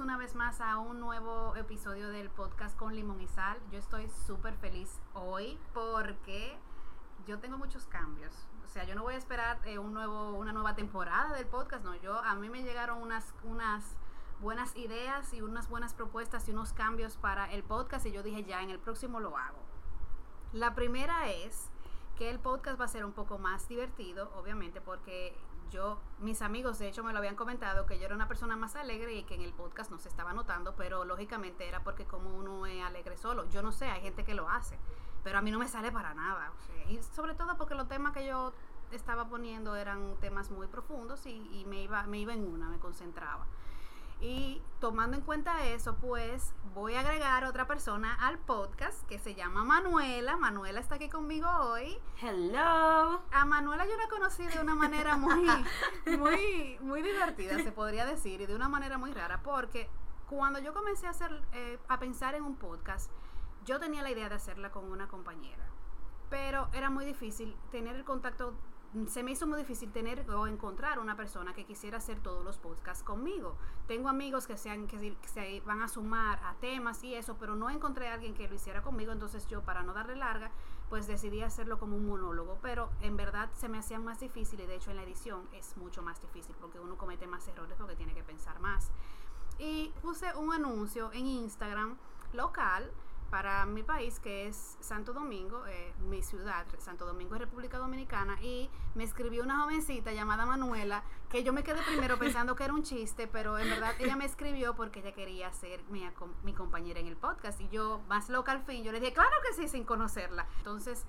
una vez más a un nuevo episodio del podcast con Limón y Sal. Yo estoy súper feliz hoy porque yo tengo muchos cambios. O sea, yo no voy a esperar eh, un nuevo, una nueva temporada del podcast, no. Yo, a mí me llegaron unas, unas buenas ideas y unas buenas propuestas y unos cambios para el podcast y yo dije ya, en el próximo lo hago. La primera es que el podcast va a ser un poco más divertido, obviamente, porque yo, mis amigos de hecho me lo habían comentado que yo era una persona más alegre y que en el podcast no se estaba notando, pero lógicamente era porque como uno es alegre solo, yo no sé, hay gente que lo hace, pero a mí no me sale para nada, y sobre todo porque los temas que yo estaba poniendo eran temas muy profundos y, y me, iba, me iba en una, me concentraba. Y tomando en cuenta eso, pues voy a agregar otra persona al podcast que se llama Manuela. Manuela está aquí conmigo hoy. Hello. A Manuela yo la conocí de una manera muy, muy, muy divertida, se podría decir, y de una manera muy rara, porque cuando yo comencé a hacer, eh, a pensar en un podcast, yo tenía la idea de hacerla con una compañera, pero era muy difícil tener el contacto se me hizo muy difícil tener o encontrar una persona que quisiera hacer todos los podcasts conmigo. Tengo amigos que, sean, que, se van a sumar a temas y eso, pero no encontré a alguien que lo hiciera conmigo, entonces yo para no darle larga, pues decidí hacerlo como un monólogo, pero en verdad se me hacía más difícil y de hecho en la edición es mucho más difícil porque uno comete más errores porque tiene que pensar más. Y puse un anuncio en Instagram local para mi país, que es Santo Domingo, eh, mi ciudad, Santo Domingo es República Dominicana, y me escribió una jovencita llamada Manuela, que yo me quedé primero pensando que era un chiste, pero en verdad ella me escribió porque ella quería ser mi, mi compañera en el podcast, y yo, más loca al fin, yo le dije, claro que sí, sin conocerla. Entonces,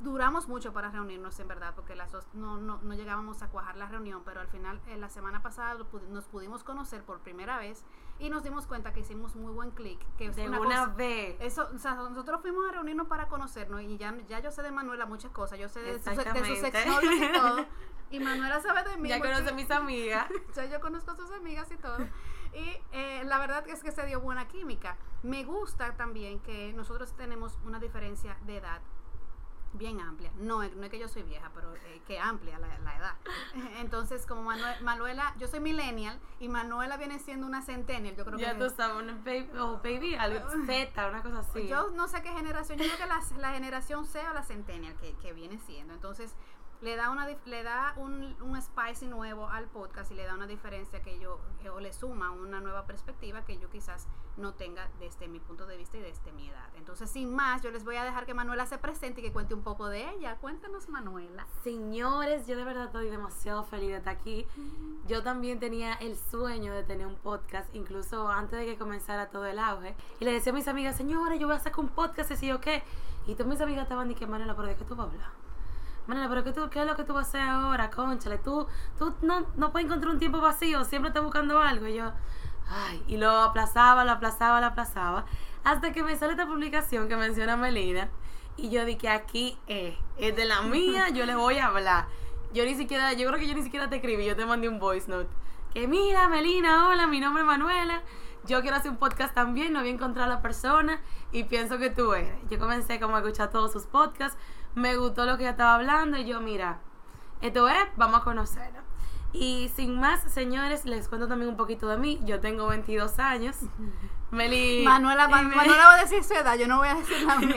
duramos mucho para reunirnos en verdad porque las dos no, no, no llegábamos a cuajar la reunión pero al final eh, la semana pasada nos pudimos conocer por primera vez y nos dimos cuenta que hicimos muy buen clic que de una, vez. Eso o sea, nosotros fuimos a reunirnos para conocernos y ya, ya yo sé de Manuela muchas cosas yo sé de, sus, de y todo y Manuela sabe de mí ya conoce a mis amigas. Ya yo conozco a sus amigas y todo. Y eh, la verdad es que se dio buena química. Me gusta también que nosotros tenemos una diferencia de edad bien amplia. No, no es que yo soy vieja, pero eh, que amplia la, edad. Entonces, como Manuela, yo soy millennial y Manuela viene siendo una centennial, yo creo ya que... tú sabes, una baby, oh, baby, algo Z, una cosa así. Yo no sé qué generación, yo creo que la, la generación C o la centennial que, que viene siendo. Entonces, le da una le da un, un spicy nuevo al podcast y le da una diferencia que yo o le suma una nueva perspectiva que yo quizás no tenga desde mi punto de vista y desde mi edad. Entonces, sin más, yo les voy a dejar que Manuela se presente y que cuente un poco de ella. Cuéntanos, Manuela. Señores, yo de verdad estoy demasiado feliz de estar aquí. Yo también tenía el sueño de tener un podcast, incluso antes de que comenzara todo el auge. Y le decía a mis amigas, señores, yo voy a sacar un podcast, y yo qué. Y todas mis amigas estaban diciendo, Manuela, ¿pero de qué tú vas a hablar? Manela, pero ¿qué, tú, ¿qué es lo que tú vas a hacer ahora? Conchale, tú, tú no, no puedes encontrar un tiempo vacío, siempre estás buscando algo. Y yo, ay, y lo aplazaba, lo aplazaba, lo aplazaba. Hasta que me sale esta publicación que menciona Melina. Y yo dije, aquí es, es de la mía, yo le voy a hablar. Yo ni siquiera, yo creo que yo ni siquiera te escribí, yo te mandé un voice note. Que mira, Melina, hola, mi nombre es Manuela. Yo quiero hacer un podcast también, no había encontrado a la persona y pienso que tú eres. Yo comencé como a escuchar todos sus podcasts me gustó lo que ella estaba hablando y yo, mira, esto es, vamos a conocerla. Y sin más, señores, les cuento también un poquito de mí. Yo tengo 22 años. Meli. Manuela, Manuela va a decir su edad, yo no voy a decir la mía.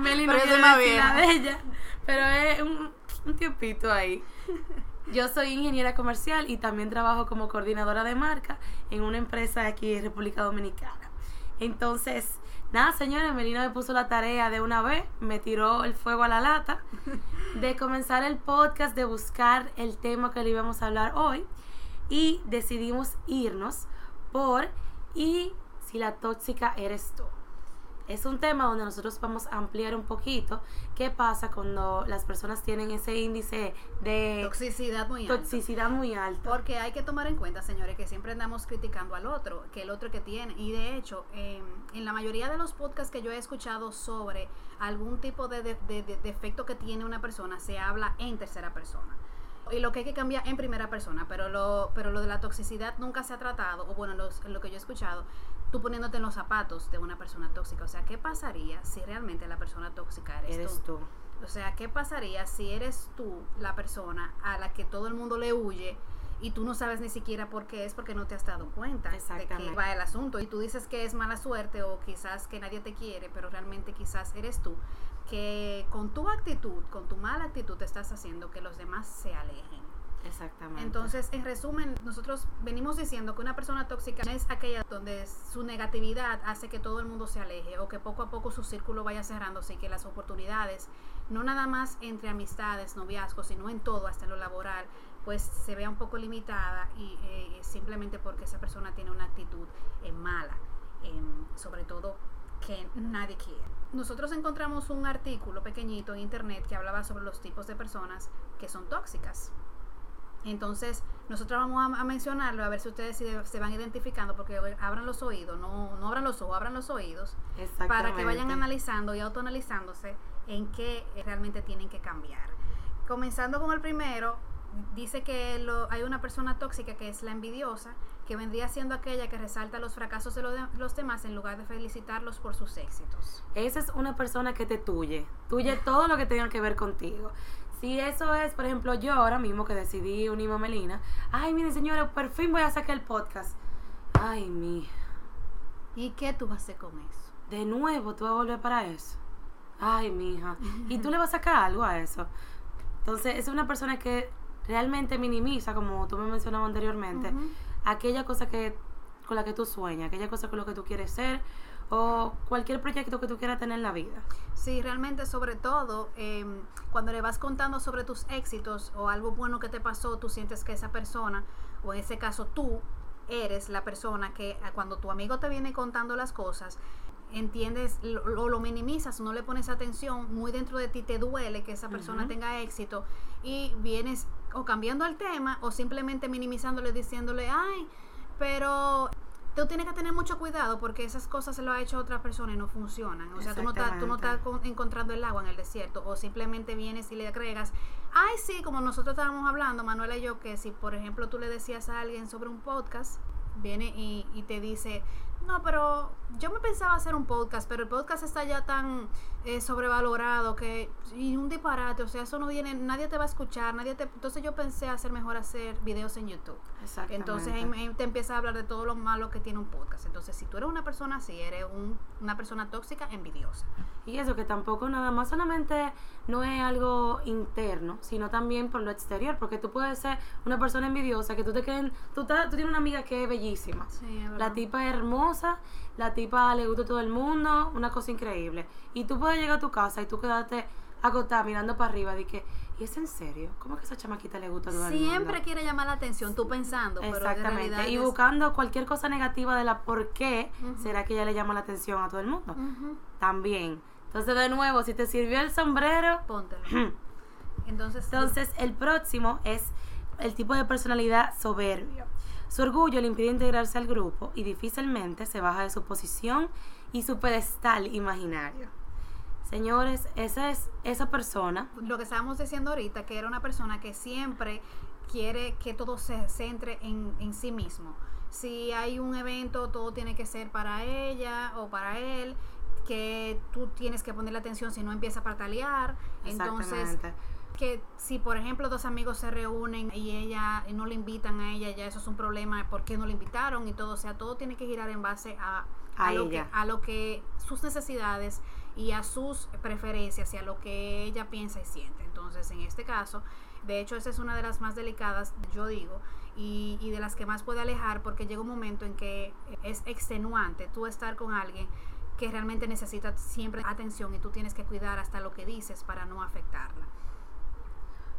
Meli no pero decir la de ella. Pero es un, un tiempito ahí. Yo soy ingeniera comercial y también trabajo como coordinadora de marca en una empresa aquí en República Dominicana. Entonces, Nada, señores, Melina me puso la tarea de una vez, me tiró el fuego a la lata de comenzar el podcast, de buscar el tema que le íbamos a hablar hoy y decidimos irnos por y si la tóxica eres tú es un tema donde nosotros vamos a ampliar un poquito qué pasa cuando las personas tienen ese índice de toxicidad muy alto. Toxicidad muy alto. Porque hay que tomar en cuenta, señores, que siempre andamos criticando al otro, que el otro que tiene. Y de hecho, en la mayoría de los podcasts que yo he escuchado sobre algún tipo de, defecto que tiene una persona, se habla en tercera persona y lo que hay que cambiar en primera persona, pero lo, pero lo de la toxicidad nunca se ha tratado, o bueno, lo que yo he escuchado, tú poniéndote en los zapatos de una persona tóxica. O sea, ¿qué pasaría si realmente la persona tóxica eres, tú? O sea, ¿qué pasaría si eres tú la persona a la que todo el mundo le huye y tú no sabes ni siquiera por qué es porque no te has dado cuenta de que va el asunto y tú dices que es mala suerte o quizás que nadie te quiere, pero realmente quizás eres tú que con tu actitud, con tu mala actitud te estás haciendo que los demás se alejen. Exactamente. Entonces, en resumen, nosotros venimos diciendo que una persona tóxica es aquella donde su negatividad hace que todo el mundo se aleje o que poco a poco su círculo vaya cerrándose y que las oportunidades, no nada más entre amistades, noviazgos, sino en todo, hasta en lo laboral, pues se vea un poco limitada y eh, simplemente porque esa persona tiene una actitud eh, mala, em, sobre todo que nadie quiere. Nosotros encontramos un artículo pequeñito en internet que hablaba sobre los tipos de personas que son tóxicas. Entonces, nosotros vamos a, a mencionarlo, a ver si ustedes se, se van identificando, porque abran los oídos, no, no abran los ojos, abran los oídos, para que vayan analizando y autoanalizándose en qué realmente tienen que cambiar. Comenzando con el primero, dice que lo- hay una persona tóxica que es la envidiosa, que vendría siendo aquella que resalta los fracasos de los, de- los demás en lugar de felicitarlos por sus éxitos. Esa es una persona que te tuye. Tuye todo lo que tenga que ver contigo. Si eso es, por ejemplo, yo ahora mismo que decidí unirme a Melina. Ay, mire señora, por fin voy a sacar el podcast. Ay, mi. ¿Y qué tú vas a hacer con eso? De nuevo, tú vas a volver para eso. Ay, mija. Y tú le vas a sacar algo a eso. Entonces, es una persona que realmente minimiza, como tú me mencionabas anteriormente, aquella cosa que con la que tú sueñas, aquella cosa con la que tú quieres ser o cualquier proyecto que tú quieras tener en la vida. Sí, realmente sobre todo em, cuando le vas contando sobre tus éxitos o algo bueno que te pasó, tú sientes que esa persona, o en ese caso tú, eres la persona que eh, cuando tu amigo te viene contando las cosas, entiendes o lo, lo minimizas, no le pones atención, muy dentro de ti te duele que esa persona tenga éxito y vienes o cambiando el tema o simplemente minimizándole, diciéndole, ay, pero tú tienes que tener mucho cuidado porque esas cosas se lo ha hecho otra persona y no funcionan. O sea, tú no, estás, tú no estás con- encontrando el agua en el desierto o simplemente vienes y le agregas, ay, sí, como nosotros estábamos hablando, Manuela y yo, que si por ejemplo tú le decías a alguien sobre un podcast, viene y, y te dice, no, pero yo me pensaba hacer un podcast, pero el podcast está ya tan eh, sobrevalorado que y un disparate, o sea, eso no viene, nadie te va a escuchar, nadie te, entonces yo pensé hacer mejor hacer videos en YouTube. Entonces te empieza a hablar de todo lo malo que tiene un podcast. Entonces, si tú eres una persona así, eres un- una persona tóxica, envidiosa. Y eso que tampoco nada más solamente no es algo interno, sino también por lo exterior, porque tú puedes ser una persona envidiosa, que tú te queden, tú, tú tienes una amiga que es bellísima. Sí, es La tipa es hermosa, la tipa le gusta a todo el mundo, una cosa increíble. Y tú puedes llegar a tu casa y tú quedarte agotada mirando para arriba y que, ¿y es en serio? ¿Cómo que esa chamaquita le gusta a todo el mundo? Siempre quiere llamar la atención, tú pensando, pero en Exactamente. realidad Y es- buscando cualquier cosa negativa de la por qué será que ella le llama la atención a todo el mundo. También. Entonces, de nuevo, si te sirvió el sombrero, Póntelo. Entonces, entonces el próximo es el tipo de personalidad soberbio. Su orgullo le impide integrarse al grupo y difícilmente se baja de su posición y su pedestal imaginario. Señores, esa es esa persona. lo que estábamos diciendo ahorita, que era una persona que siempre quiere que todo se centre en, en sí mismo. Si hay un evento, todo tiene que ser para ella o para él, que tú tienes que ponerle atención si no empieza a patalear. Entonces, que si por ejemplo dos amigos se reúnen y ella y no le invitan a ella, ya eso es un problema, ¿por qué no le invitaron? Y todo, o sea, todo tiene que girar en base a, A lo, que, a lo que sus necesidades y a sus preferencias y a lo que ella piensa y siente. Entonces, en este caso, de hecho, esa es una de las más delicadas, yo digo, y, y de las que más puede alejar porque llega un momento en que es extenuante tú estar con alguien que realmente necesita siempre atención y tú tienes que cuidar hasta lo que dices para no afectarla.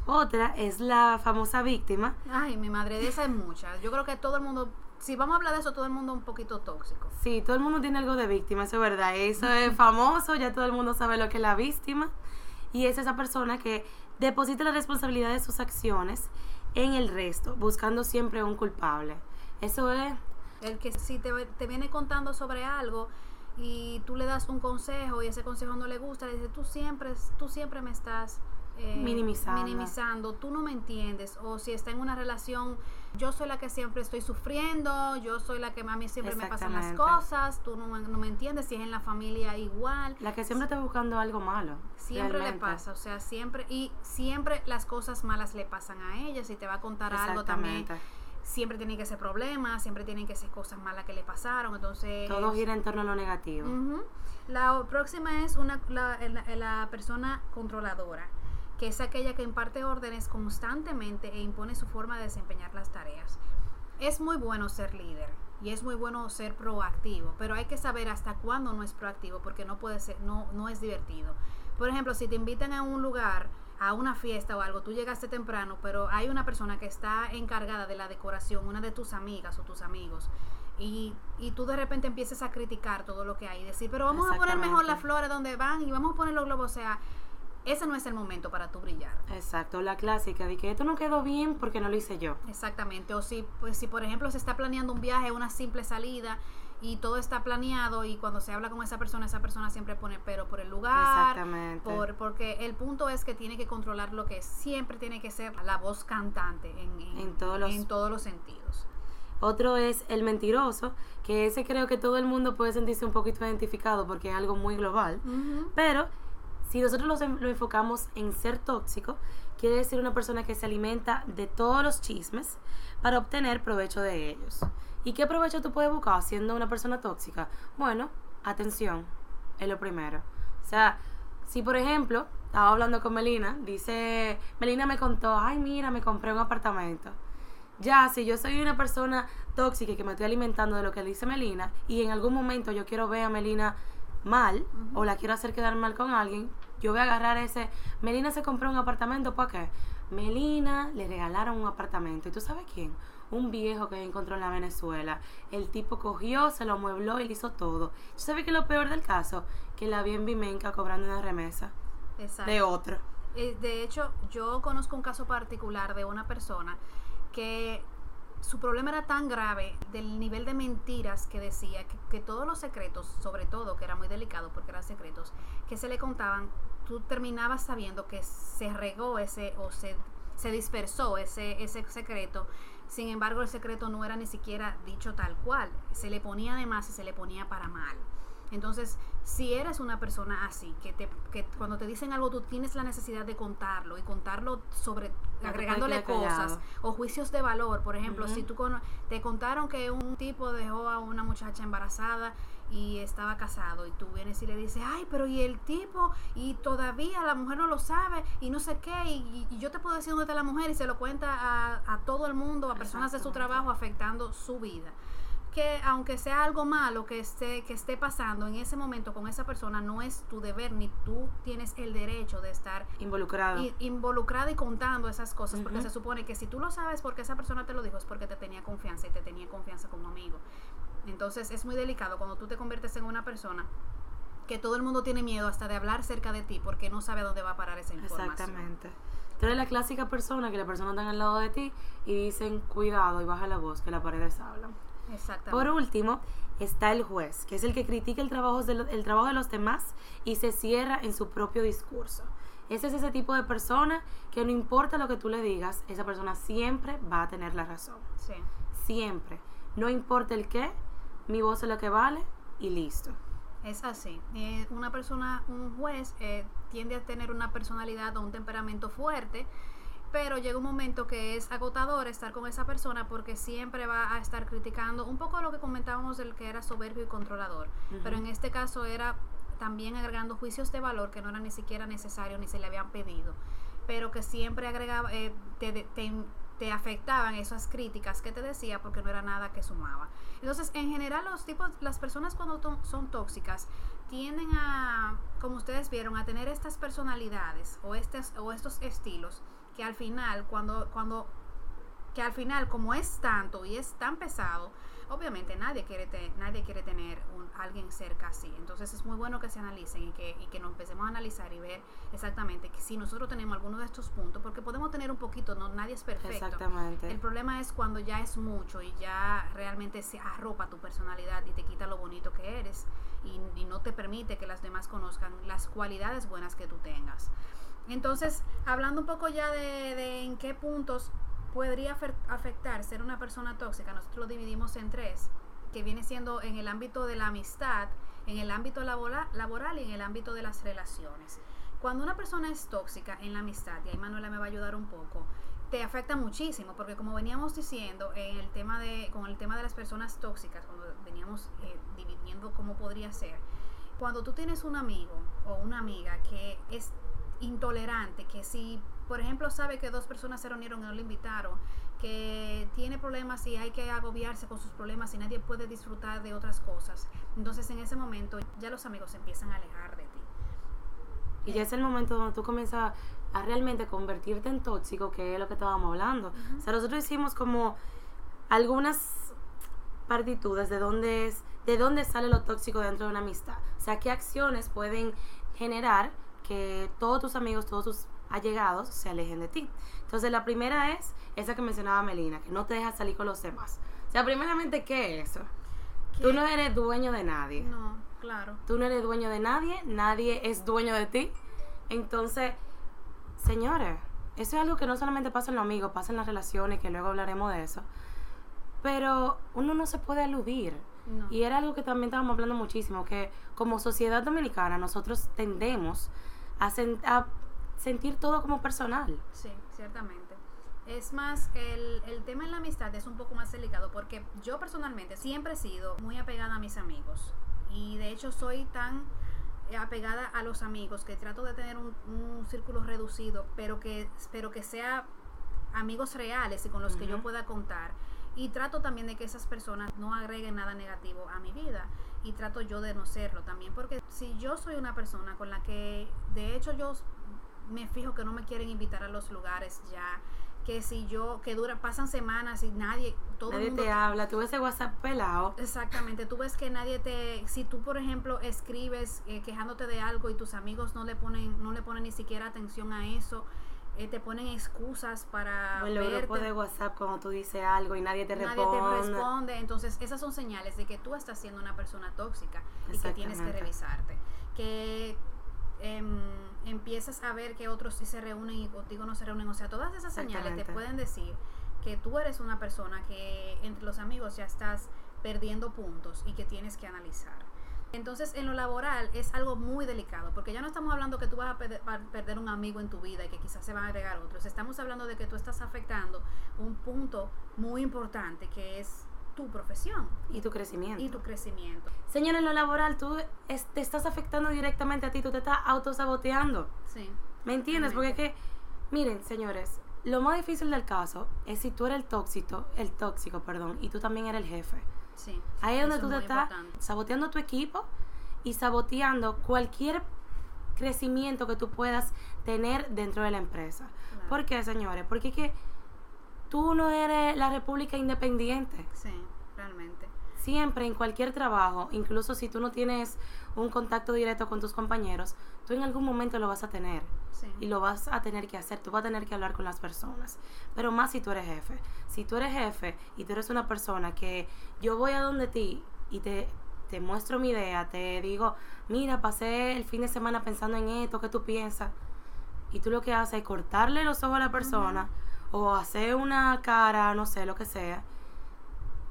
Otra es la famosa víctima. Ay, mi madre, de esa es mucha. Yo creo que todo el mundo, si vamos a hablar de eso, todo el mundo es un poquito tóxico. Sí, todo el mundo tiene algo de víctima, eso es verdad. Eso es famoso, ya todo el mundo sabe lo que es la víctima. Y es esa persona que deposita la responsabilidad de sus acciones en el resto, buscando siempre un culpable. Eso es El que si te, te viene contando sobre algo y tú le das un consejo y ese consejo no le gusta, le dice, tú siempre, tú siempre me estás eh, Minimizando. minimizando, tú no me entiendes. O si está en una relación yo soy la que siempre estoy sufriendo, yo soy la que a mí siempre me pasan las cosas, tú no, me- no me entiendes, si es en la familia igual. La que siempre está buscando algo malo. Siempre realmente. le pasa, o sea, siempre, y siempre las cosas malas le pasan a ella, si te va a contar algo también, siempre tienen que ser problemas, siempre tienen que ser cosas malas que le pasaron, entonces... Todo gira en torno a lo negativo. La próxima es una, la, la- la persona controladora, que es aquella que imparte órdenes constantemente e impone su forma de desempeñar las tareas. Es muy bueno ser líder y es muy bueno ser proactivo, pero hay que saber hasta cuándo no es proactivo porque no puede ser, no, no es divertido. Por ejemplo, si te invitan a un lugar, a una fiesta o algo, tú llegaste temprano, pero hay una persona que está encargada de la decoración, una de tus amigas o tus amigos, y, y tú de repente empiezas a criticar todo lo que hay y decir, pero vamos a poner mejor las flores donde van y vamos a poner los globos, o sea, ese no es el momento para tú brillar. Exacto, la clásica de que esto no quedó bien porque no lo hice yo. Exactamente, o si, pues, si por ejemplo se está planeando un viaje, una simple salida y todo está planeado y cuando se habla con esa persona, esa persona siempre pone pero por el lugar, Exactamente. por, porque el punto es que tiene que controlar lo que siempre tiene que ser la voz cantante en, en- En todos los- en todos los sentidos. Otro es el mentiroso, que ese creo que todo el mundo puede sentirse un poquito identificado porque es algo muy global. Pero si nosotros en- lo enfocamos en ser tóxico, quiere decir una persona que se alimenta de todos los chismes para obtener provecho de ellos. ¿Y qué provecho tú puedes buscar siendo una persona tóxica? Bueno, atención, es lo primero. O sea, si por ejemplo, estaba hablando con Melina, dice, Melina me contó, ay mira, me compré un apartamento. Ya, si yo soy una persona tóxica y que me estoy alimentando de lo que dice Melina y en algún momento yo quiero ver a Melina mal o la quiero hacer quedar mal con alguien, yo voy a agarrar ese, Melina se compró un apartamento, ¿para qué? Melina le regalaron un apartamento. ¿Y tú sabes quién? Un viejo que encontró en la Venezuela. El tipo cogió, se lo amuebló y le hizo todo. ¿Tú sabes qué es lo peor del caso? Que la vi en Vimenca cobrando una remesa Exacto. de otro. Eh, De hecho, yo conozco un caso particular de una persona que su problema era tan grave del nivel de mentiras que decía que, todos los secretos, sobre todo, que era muy delicado porque eran secretos, que se le contaban, tú terminabas sabiendo que se regó ese o se, se dispersó ese, ese secreto. Sin embargo, el secreto no era ni siquiera dicho tal cual. Se le ponía de más y se le ponía para mal. Entonces, si eres una persona así, que, te, que cuando te dicen algo tú tienes la necesidad de contarlo y contarlo sobre No agregándole cosas o juicios de valor, por ejemplo, si tú cono- te contaron que un tipo dejó a una muchacha embarazada y estaba casado y tú vienes y le dices, ay, pero y el tipo y todavía la mujer no lo sabe y no sé qué y, y yo te puedo decir dónde está la mujer y se lo cuenta a, a todo el mundo, a personas de su trabajo afectando su vida que aunque sea algo malo que esté, que esté pasando en ese momento con esa persona, no es tu deber ni tú tienes el derecho de estar Involucrado. i- involucrada y contando esas cosas, porque se supone que si tú lo sabes porque esa persona te lo dijo es porque te tenía confianza y te tenía confianza como amigo. Entonces es muy delicado cuando tú te conviertes en una persona que todo el mundo tiene miedo hasta de hablar cerca de ti porque no sabe a dónde va a parar esa información. Exactamente. Tú eres la clásica persona que la persona está al lado de ti y dicen cuidado y baja la voz que las paredes hablan. Exactamente. Por último, está el juez, que es el que critica el trabajo de, lo- el trabajo de los demás y se cierra en su propio discurso. Ese es ese tipo de persona que no importa lo que tú le digas, esa persona siempre va a tener la razón. Sí. Siempre. No importa el qué, mi voz es lo que vale y listo. Es así. Eh, una persona, un juez, eh, tiende a tener una personalidad o un temperamento fuerte, pero llega un momento que es agotador estar con esa persona porque siempre va a estar criticando un poco lo que comentábamos del que era soberbio y controlador. Pero en este caso era también agregando juicios de valor que no eran ni siquiera necesarios ni se le habían pedido, pero que siempre agregaba, eh, te, te, te afectaban esas críticas que te decía porque no era nada que sumaba. Entonces, en general, los tipos, las personas cuando son tóxicas tienden a, como ustedes vieron, a tener estas personalidades o, estas, o estos estilos que al final, cuando, cuando, que al final, como es tanto y es tan pesado, obviamente nadie quiere, te- nadie quiere tener un, alguien cerca así. Entonces es muy bueno que se analicen y que, y que nos empecemos a analizar y ver exactamente que si nosotros tenemos alguno de estos puntos, porque podemos tener un poquito, no, nadie es perfecto. Exactamente. El problema es cuando ya es mucho y ya realmente se arropa tu personalidad y te quita lo bonito que eres y, y no te permite que las demás conozcan las cualidades buenas que tú tengas. Entonces, hablando un poco ya de, en qué puntos podría afectar ser una persona tóxica, nosotros lo dividimos en tres, que viene siendo en el ámbito de la amistad, en el ámbito laboral y en el ámbito de las relaciones. Cuando una persona es tóxica en la amistad, y ahí Manuela me va a ayudar un poco, te afecta muchísimo, porque como veníamos diciendo en el tema de, con el tema de las personas tóxicas, cuando veníamos eh, dividiendo cómo podría ser, cuando tú tienes un amigo o una amiga que es intolerante, que si, por ejemplo, sabe que dos personas se reunieron y no le invitaron, que tiene problemas y hay que agobiarse con sus problemas y nadie puede disfrutar de otras cosas, entonces en ese momento ya los amigos se empiezan a alejar de ti. Y ya es el momento donde tú comienzas a realmente convertirte en tóxico, que es lo que estábamos hablando. O sea, nosotros hicimos como algunas partitudes de dónde es, de dónde sale lo tóxico dentro de una amistad. O sea, qué acciones pueden generar que todos tus amigos, todos tus allegados se alejen de ti. Entonces, la primera es esa que mencionaba Melina, que no te deja salir con los demás. O sea, primeramente, ¿qué es eso? Tú no eres dueño de nadie. No, claro. Tú no eres dueño de nadie, nadie es dueño de ti. Entonces, señores, eso es algo que no solamente pasa en los amigos, pasa en las relaciones, que luego hablaremos de eso. Pero uno no se puede aludir. Y era algo que también estábamos hablando muchísimo, que como sociedad dominicana nosotros tendemos a, sentir todo como personal. Sí, ciertamente. Es más, el, el, tema en la amistad es un poco más delicado porque yo personalmente siempre he sido muy apegada a mis amigos. Y de hecho soy tan apegada a los amigos, que trato de tener un, círculo reducido, pero que, pero que sea amigos reales y con los que yo pueda contar. Y trato también de que esas personas no agreguen nada negativo a mi vida. Y trato yo de no serlo también. Porque si yo soy una persona con la que, de hecho, yo me fijo que no me quieren invitar a los lugares ya que si yo, que dura, pasan semanas y nadie, todo nadie te habla, tú ves ese WhatsApp pelado. Exactamente, tú ves que nadie te, si tú por ejemplo escribes eh, quejándote de algo y tus amigos no le ponen, no le ponen ni siquiera atención a eso, eh, te ponen excusas para o el grupo de WhatsApp cuando tú dices algo y nadie te responde. Nadie te responde, entonces esas son señales de que tú estás siendo una persona tóxica y que tienes que revisarte. Que em, empiezas a ver que otros sí se reúnen y contigo no se reúnen. O sea, todas esas señales te pueden decir que tú eres una persona que entre los amigos ya estás perdiendo puntos y que tienes que analizar. Entonces, en lo laboral es algo muy delicado, porque ya no estamos hablando que tú vas a perder, un amigo en tu vida y que quizás se van a agregar otros. Estamos hablando de que tú estás afectando un punto muy importante que es tu profesión. Y tu crecimiento. Y tu crecimiento. Señor, en lo laboral tú te estás afectando directamente a ti, tú te estás autosaboteando. Sí. ¿Me entiendes? Porque es que, miren, señores, lo más difícil del caso es si tú eres el tóxico, el tóxico, perdón, y tú también eres el jefe. Sí. Ahí es donde tú te estás saboteando tu equipo y saboteando cualquier crecimiento que tú puedas tener dentro de la empresa. ¿Por qué, señores? Porque es que tú no eres la República Independiente. Sí, realmente. Siempre, en cualquier trabajo, incluso si tú no tienes un contacto directo con tus compañeros, tú en algún momento lo vas a tener. Sí. Y lo vas a tener que hacer, tú vas a tener que hablar con las personas. Pero más si tú eres jefe. Si tú eres jefe y tú eres una persona que yo voy a donde ti y te, te muestro mi idea, te digo, mira, pasé el fin de semana pensando en esto, ¿qué tú piensas? Y tú lo que haces es cortarle los ojos a la persona o hacer una cara, no sé, lo que sea,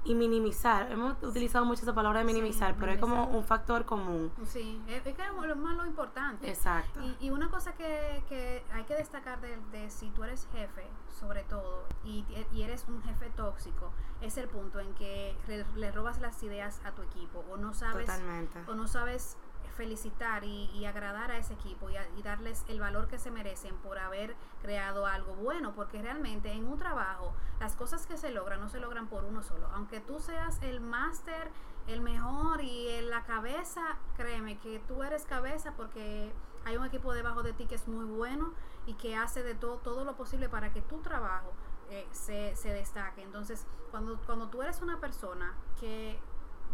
y minimizar. Hemos utilizado mucho esa palabra de minimizar, pero es como un factor común. Sí, es, que es lo más lo importante. Exacto. Y, una cosa que, que, hay que destacar de, si tú eres jefe, sobre todo, y, y, eres un jefe tóxico, es el punto en que le, robas las ideas a tu equipo o no sabes Totalmente. o no sabes felicitar y, agradar a ese equipo y, darles el valor que se merecen por haber creado algo bueno, porque realmente en un trabajo las cosas que se logran no se logran por uno solo. Aunque tú seas el máster, el mejor y en la cabeza, créeme que tú eres cabeza porque hay un equipo debajo de ti que es muy bueno y que hace de todo, todo lo posible para que tu trabajo eh, se, se destaque. Entonces, cuando, cuando tú eres una persona que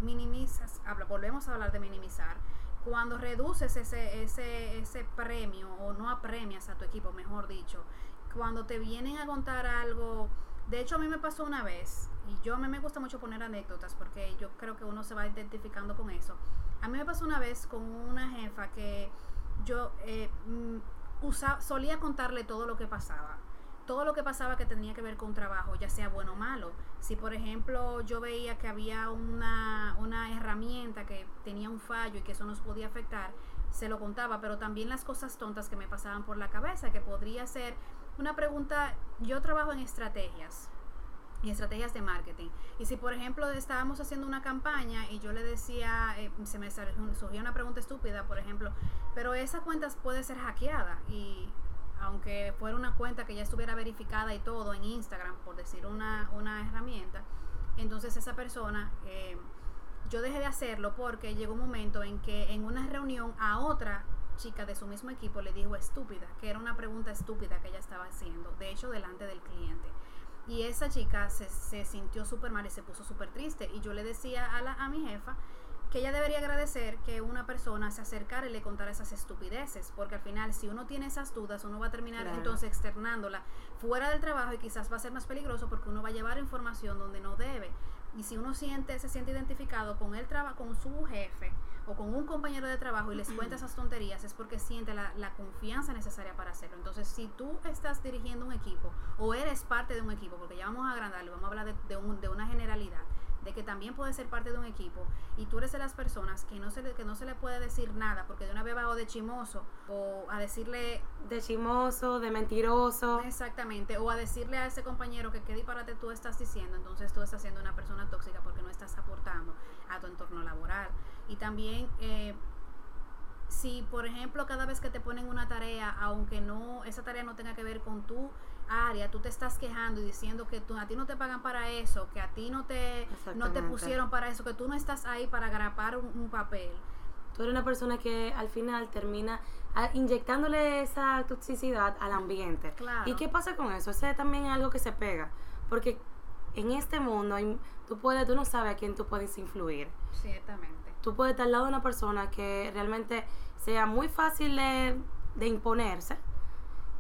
minimizas, volvemos a hablar de minimizar, cuando reduces ese, ese, ese premio o no apremias a tu equipo, mejor dicho, cuando te vienen a contar algo, de hecho a mí me pasó una vez, y yo a mí me gusta mucho poner anécdotas porque yo creo que uno se va identificando con eso. A mí me pasó una vez con una jefa que yo eh, mm, solía contarle todo lo que pasaba todo lo que pasaba que tenía que ver con trabajo, ya sea bueno o malo. Si por ejemplo yo veía que había una, una herramienta que tenía un fallo y que eso nos podía afectar, se lo contaba, pero también las cosas tontas que me pasaban por la cabeza, que podría ser una pregunta, yo trabajo en estrategias, y estrategias de marketing. Y si, por ejemplo, estábamos haciendo una campaña y yo le decía, eh, se me surgía una pregunta estúpida, por ejemplo, pero esa cuenta puede ser hackeada y aunque fuera una cuenta que ya estuviera verificada y todo en Instagram, por decir una, una herramienta, entonces esa persona, eh, yo dejé de hacerlo porque llegó un momento en que en una reunión a otra chica de su mismo equipo le dijo estúpida, que era una pregunta estúpida que ella estaba haciendo, de hecho delante del cliente. Y esa chica se, sintió súper mal y se puso súper triste. Y yo le decía a, la, a mi jefa que ella debería agradecer que una persona se acercara y le contara esas estupideces, porque al final si uno tiene esas dudas, uno va a terminar entonces externándola fuera del trabajo y quizás va a ser más peligroso porque uno va a llevar información donde no debe. Y si uno siente, se siente identificado con el trabajo, con su jefe o con un compañero de trabajo y les cuenta esas tonterías, es porque siente la, la, confianza necesaria para hacerlo. Entonces, si tú estás dirigiendo un equipo o eres parte de un equipo, porque ya vamos a agrandarlo, vamos a hablar de, de, un, de una generalidad, de que también puede ser parte de un equipo y tú eres de las personas que no se le, que no se le puede decir nada porque de una vez va o de chimoso o a decirle de chimoso, de mentiroso. Exactamente, o a decirle a ese compañero que qué disparate tú estás diciendo, entonces tú estás siendo una persona tóxica porque no estás aportando a tu entorno laboral. Y también eh, si por ejemplo cada vez que te ponen una tarea, aunque no esa tarea no tenga que ver con tu área, tú te estás quejando y diciendo que tú, a ti no te pagan para eso, que a ti no te, no te pusieron para eso, que tú no estás ahí para agrapar un, papel. Tú eres una persona que al final termina inyectándole esa toxicidad al ambiente. ¿Y qué pasa con eso? Ese también es algo que se pega. Porque en este mundo tú, puedes, tú no sabes a quién tú puedes influir. Ciertamente. Tú puedes estar al lado de una persona que realmente sea muy fácil de, de imponerse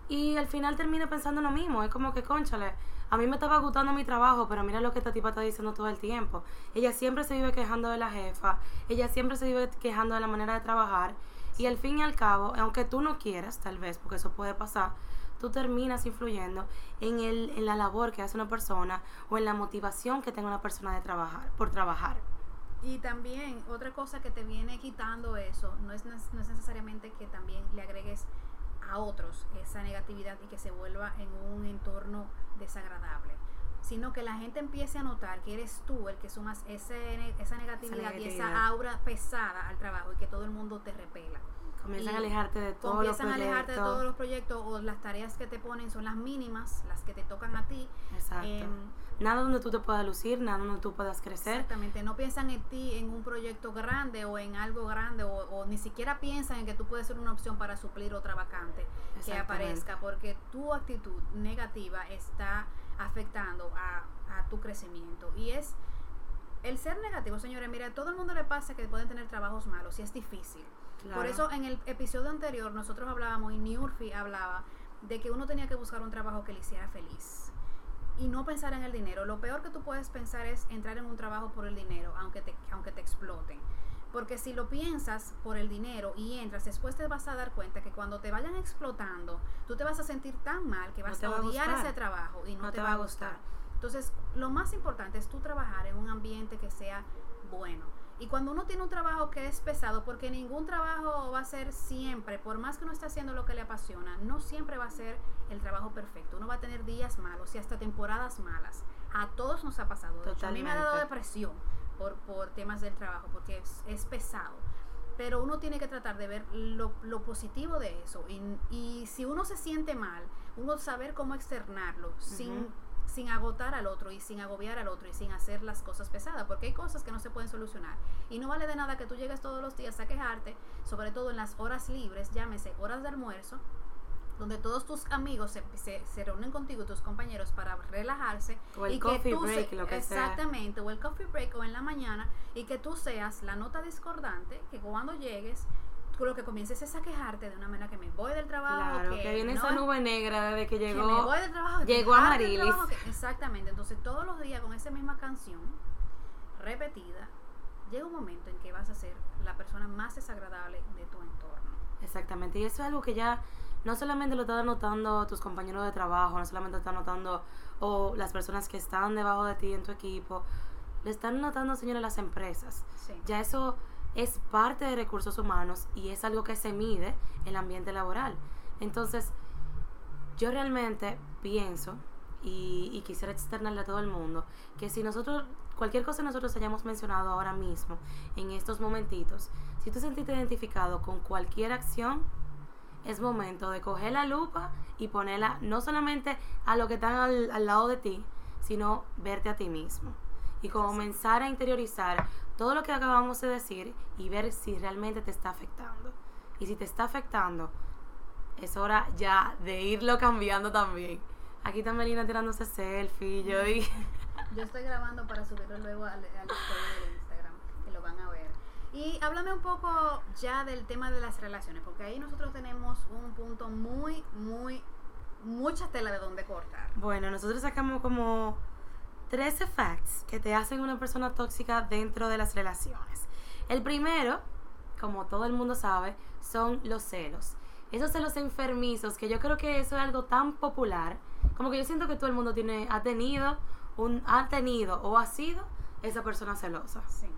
y al final termina pensando lo mismo. Es como que, conchale, a mí me estaba gustando mi trabajo, pero mira lo que esta tipa está diciendo todo el tiempo. Ella siempre se vive quejando de la jefa, ella siempre se vive quejando de la manera de trabajar. Y al fin y al cabo, aunque tú no quieras, tal vez, porque eso puede pasar, tú terminas influyendo en, el, en la labor que hace una persona o en la motivación que tenga una persona de trabajar, por trabajar. Y también otra cosa que te viene quitando eso, no es, no es necesariamente que también le agregues a otros esa negatividad y que se vuelva en un entorno desagradable sino que la gente empiece a notar que eres tú el que sumas ese, esa, negatividad y esa aura pesada al trabajo y que todo el mundo te repela. Comienzan a alejarte de todos los proyectos. a alejarte de todos los proyectos o las tareas que te ponen son las mínimas, las que te tocan a ti. Exacto. Nada donde tú te puedas lucir, nada donde tú puedas crecer. Exactamente, no piensan en ti en un proyecto grande o en algo grande o, ni siquiera piensan en que tú puedes ser una opción para suplir otra vacante que aparezca porque tu actitud negativa está afectando a, a tu crecimiento y es el ser negativo, señores, mira, a todo el mundo le pasa que pueden tener trabajos malos y es difícil. Por eso en el episodio anterior nosotros hablábamos y Niurfi hablaba de que uno tenía que buscar un trabajo que le hiciera feliz y no pensar en el dinero. Lo peor que tú puedes pensar es entrar en un trabajo por el dinero, aunque te, aunque te exploten. Porque si lo piensas por el dinero y entras, después te vas a dar cuenta que cuando te vayan explotando, tú te vas a sentir tan mal que vas a odiar ese trabajo y no, te, va a gustar. Entonces, lo más importante es tú trabajar en un ambiente que sea bueno y cuando uno tiene un trabajo que es pesado, porque ningún trabajo va a ser siempre, por más que uno esté haciendo lo que le apasiona, no siempre va a ser el trabajo perfecto. Uno va a tener días malos y hasta temporadas malas. A todos nos ha pasado. a mí me ha dado depresión por, por temas del trabajo, porque es, pesado. Pero uno tiene que tratar de ver lo, positivo de eso. Y, y, si uno se siente mal, uno saber cómo externarlo sin sin agotar al otro y sin agobiar al otro y sin hacer las cosas pesadas, porque hay cosas que no se pueden solucionar. Y no vale de nada que tú llegues todos los días a quejarte, sobre todo en las horas libres, llámese horas de almuerzo, donde todos tus amigos se, se, reúnen contigo, tus compañeros, para relajarse. O el coffee break, lo que Exactamente, o el coffee break, o en la mañana, y que tú seas la nota discordante, que cuando llegues tú lo que comiences es a quejarte de una manera que me voy del trabajo. Claro, que, viene esa nube negra desde que llegó. Que me voy del trabajo. Llegó a Marilis. exactamente. Entonces, todos los días con esa misma canción repetida, llega un momento en que vas a ser la persona más desagradable de tu entorno. Exactamente. Y eso es algo que ya no solamente lo están notando tus compañeros de trabajo, no solamente lo están notando o las personas que están debajo de ti en tu equipo, lo están notando, señores, las empresas. Sí. Ya eso es parte de recursos humanos y es algo que se mide en el ambiente laboral. Entonces, yo realmente pienso y, y quisiera externarle a todo el mundo que si nosotros, cualquier cosa que nosotros hayamos mencionado ahora mismo, en estos momentitos, si tú sentiste identificado con cualquier acción, es momento de coger la lupa y ponerla no solamente a lo que están al, al lado de ti, sino verte a ti mismo. Y comenzar a interiorizar todo lo que acabamos de decir y ver si realmente te está afectando. Y si te está afectando, es hora ya de irlo cambiando también. Aquí está Melina tirándose selfie, yo y... Yo estoy grabando para subirlo luego al, al story de Instagram, que lo van a ver. Y háblame un poco ya del tema de las relaciones, porque ahí nosotros tenemos un punto muy, muy, mucha tela de donde cortar. Bueno, nosotros sacamos como 13 facts que te hacen una persona tóxica dentro de las relaciones. El primero, como todo el mundo sabe, son los celos. Esos celos enfermizos, que yo creo que eso es algo tan popular, como que yo siento que todo el mundo tiene, ha tenido, un, ha tenido o ha sido esa persona celosa. Sí,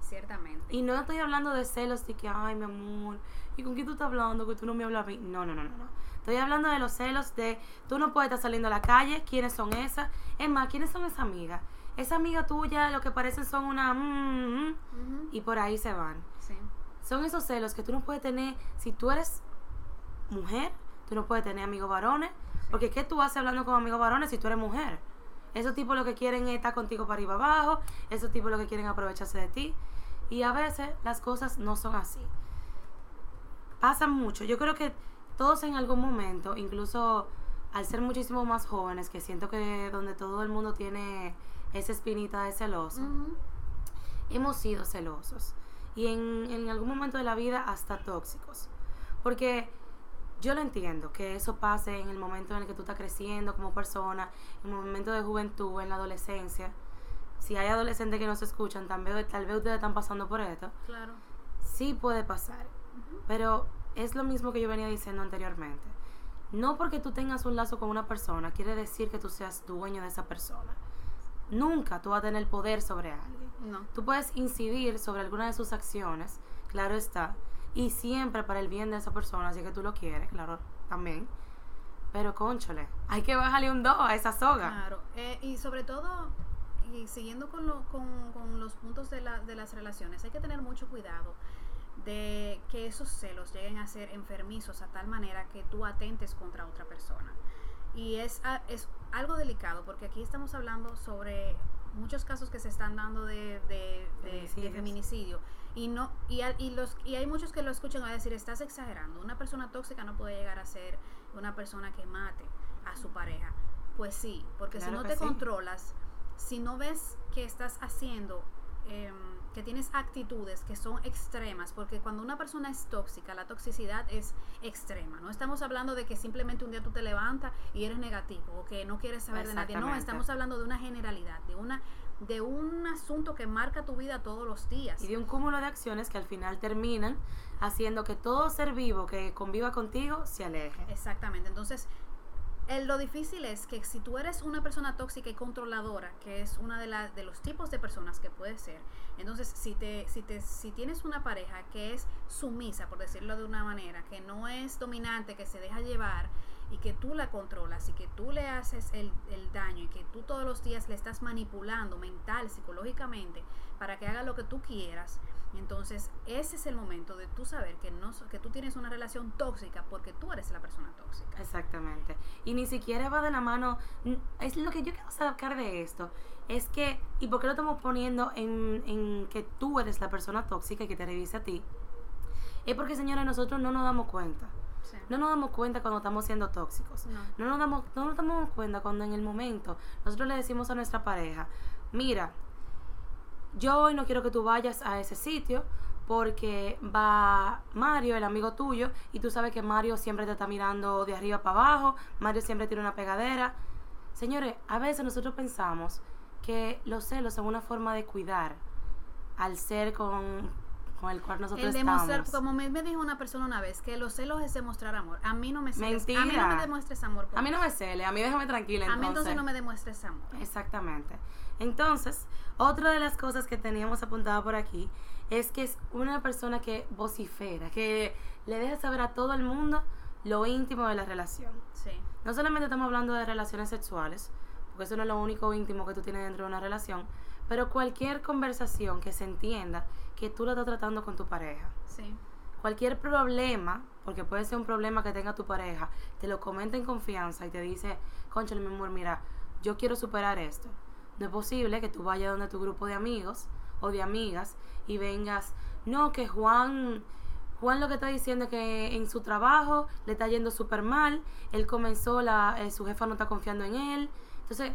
ciertamente. Y no estoy hablando de celos de que, ay, mi amor, ¿y con quién tú estás hablando? Que tú no me hablas a mí. No, no, no, no. no. Estoy hablando de los celos de tú no puedes estar saliendo a la calle, quiénes son esas. Es más, ¿quiénes son esas amigas? Esa amiga tuya, lo que parecen son una... mm, mm, Ujú, y por ahí se van. Sí, Son esos celos que tú no puedes tener, si tú eres mujer, tú no puedes tener amigos varones, porque ¿qué tú haces hablando con amigos varones si tú eres mujer? Esos tipos lo que quieren es estar contigo para arriba abajo, esos tipos lo que quieren aprovecharse de ti. Y a veces las cosas no son así. Pasan mucho. Yo creo que todos en algún momento, incluso al ser muchísimo más jóvenes, que siento que donde todo el mundo tiene esa espinita de celoso, hemos sido celosos y en, en algún momento de la vida hasta tóxicos. Porque yo lo entiendo, que eso pase en el momento en el que tú estás creciendo como persona, en el momento de juventud, en la adolescencia. Si hay adolescentes que no se escuchan, tal vez, tal vez ustedes están pasando por esto. Claro. Sí puede pasar, pero es lo mismo que yo venía diciendo anteriormente. No porque tú tengas un lazo con una persona quiere decir que tú seas dueño de esa persona. Nunca tú vas a tener poder sobre alguien. No. Tú puedes incidir sobre alguna de sus acciones, claro está, y siempre para el bien de esa persona, así que tú lo quieres, claro, también. Pero conchale, hay que bajarle un do a esa soga. Claro, eh, y sobre todo, y siguiendo con, lo- con, con los puntos de, la, de las relaciones, hay que tener mucho cuidado de que esos celos lleguen a ser enfermizos a tal manera que tú atentes contra otra persona. Y es, a- es algo delicado porque aquí estamos hablando sobre muchos casos que se están dando de, de, de- feminicidio. Y, no, y, al- y, los, y hay muchos que lo escuchan y van a decir, estás exagerando. Una persona tóxica no puede llegar a ser una persona que mate a su pareja. Pues sí, porque Claro si no te sí. controlas, si no ves que estás haciendo, em, que tienes actitudes que son extremas, porque cuando una persona es tóxica, la toxicidad es extrema. No estamos hablando de que simplemente un día tú te levantas y eres negativo o que no quieres saber de nadie. No, estamos hablando de una generalidad, de una de un asunto que marca tu vida todos los días. Y de un cúmulo de acciones que al final terminan haciendo que todo ser vivo que conviva contigo se aleje. Exactamente. Entonces, el- lo difícil es que si tú eres una persona tóxica y controladora, que es una de, las de los tipos de personas que puede ser, entonces si te, si te, si tienes una pareja que es sumisa, por decirlo de una manera, que no es dominante, que se deja llevar y que tú la controlas y que tú le haces el, el daño y que tú todos los días le estás manipulando mental, psicológicamente, para que haga lo que tú quieras, entonces ese es el momento de tú saber que, no, que tú tienes una relación tóxica porque tú eres la persona tóxica. Exactamente. Y ni siquiera va de la mano. Es lo que yo quiero sacar de esto. Es que, ¿y por qué lo estamos poniendo en, en que tú eres la persona tóxica y que te revise a ti? Es porque, señores, nosotros no nos damos cuenta. Sí. No nos damos cuenta cuando estamos siendo tóxicos. No. No nos, damos, no nos damos cuenta cuando en el momento nosotros le decimos a nuestra pareja, mira, yo hoy no quiero que tú vayas a ese sitio porque va Mario, el amigo tuyo, y tú sabes que Mario siempre te está mirando de arriba para abajo, Mario siempre tiene una pegadera. Señores, a veces nosotros pensamos que los celos son una forma de cuidar al ser con, con el cual nosotros el demostrar, estamos. como me, me dijo una persona una vez, que los celos es demostrar amor. A mí no me celes, a mí no Mentira. me demuestres amor. por A mí no me cele, a mí déjame tranquila A entonces. mí entonces no me demuestres amor. Exactamente. Entonces, otra de las cosas que teníamos apuntada por aquí es que es una persona que vocifera, que le deja saber a todo el mundo lo íntimo de la relación. Sí. No solamente estamos hablando de relaciones sexuales, porque eso no es lo único íntimo que tú tienes dentro de una relación, pero cualquier conversación que se entienda que tú la estás tratando con tu pareja. Sí. Cualquier problema, porque puede ser un problema que tenga tu pareja, te lo comenta en confianza y te dice, concha, mi amor, mira, yo quiero superar esto. No es posible que tú vayas donde tu grupo de amigos o de amigas y vengas, no, que Juan, Juan lo que está diciendo es que en su trabajo le está yendo súper mal, él comenzó, la, eh, su jefa no está confiando en él. Entonces,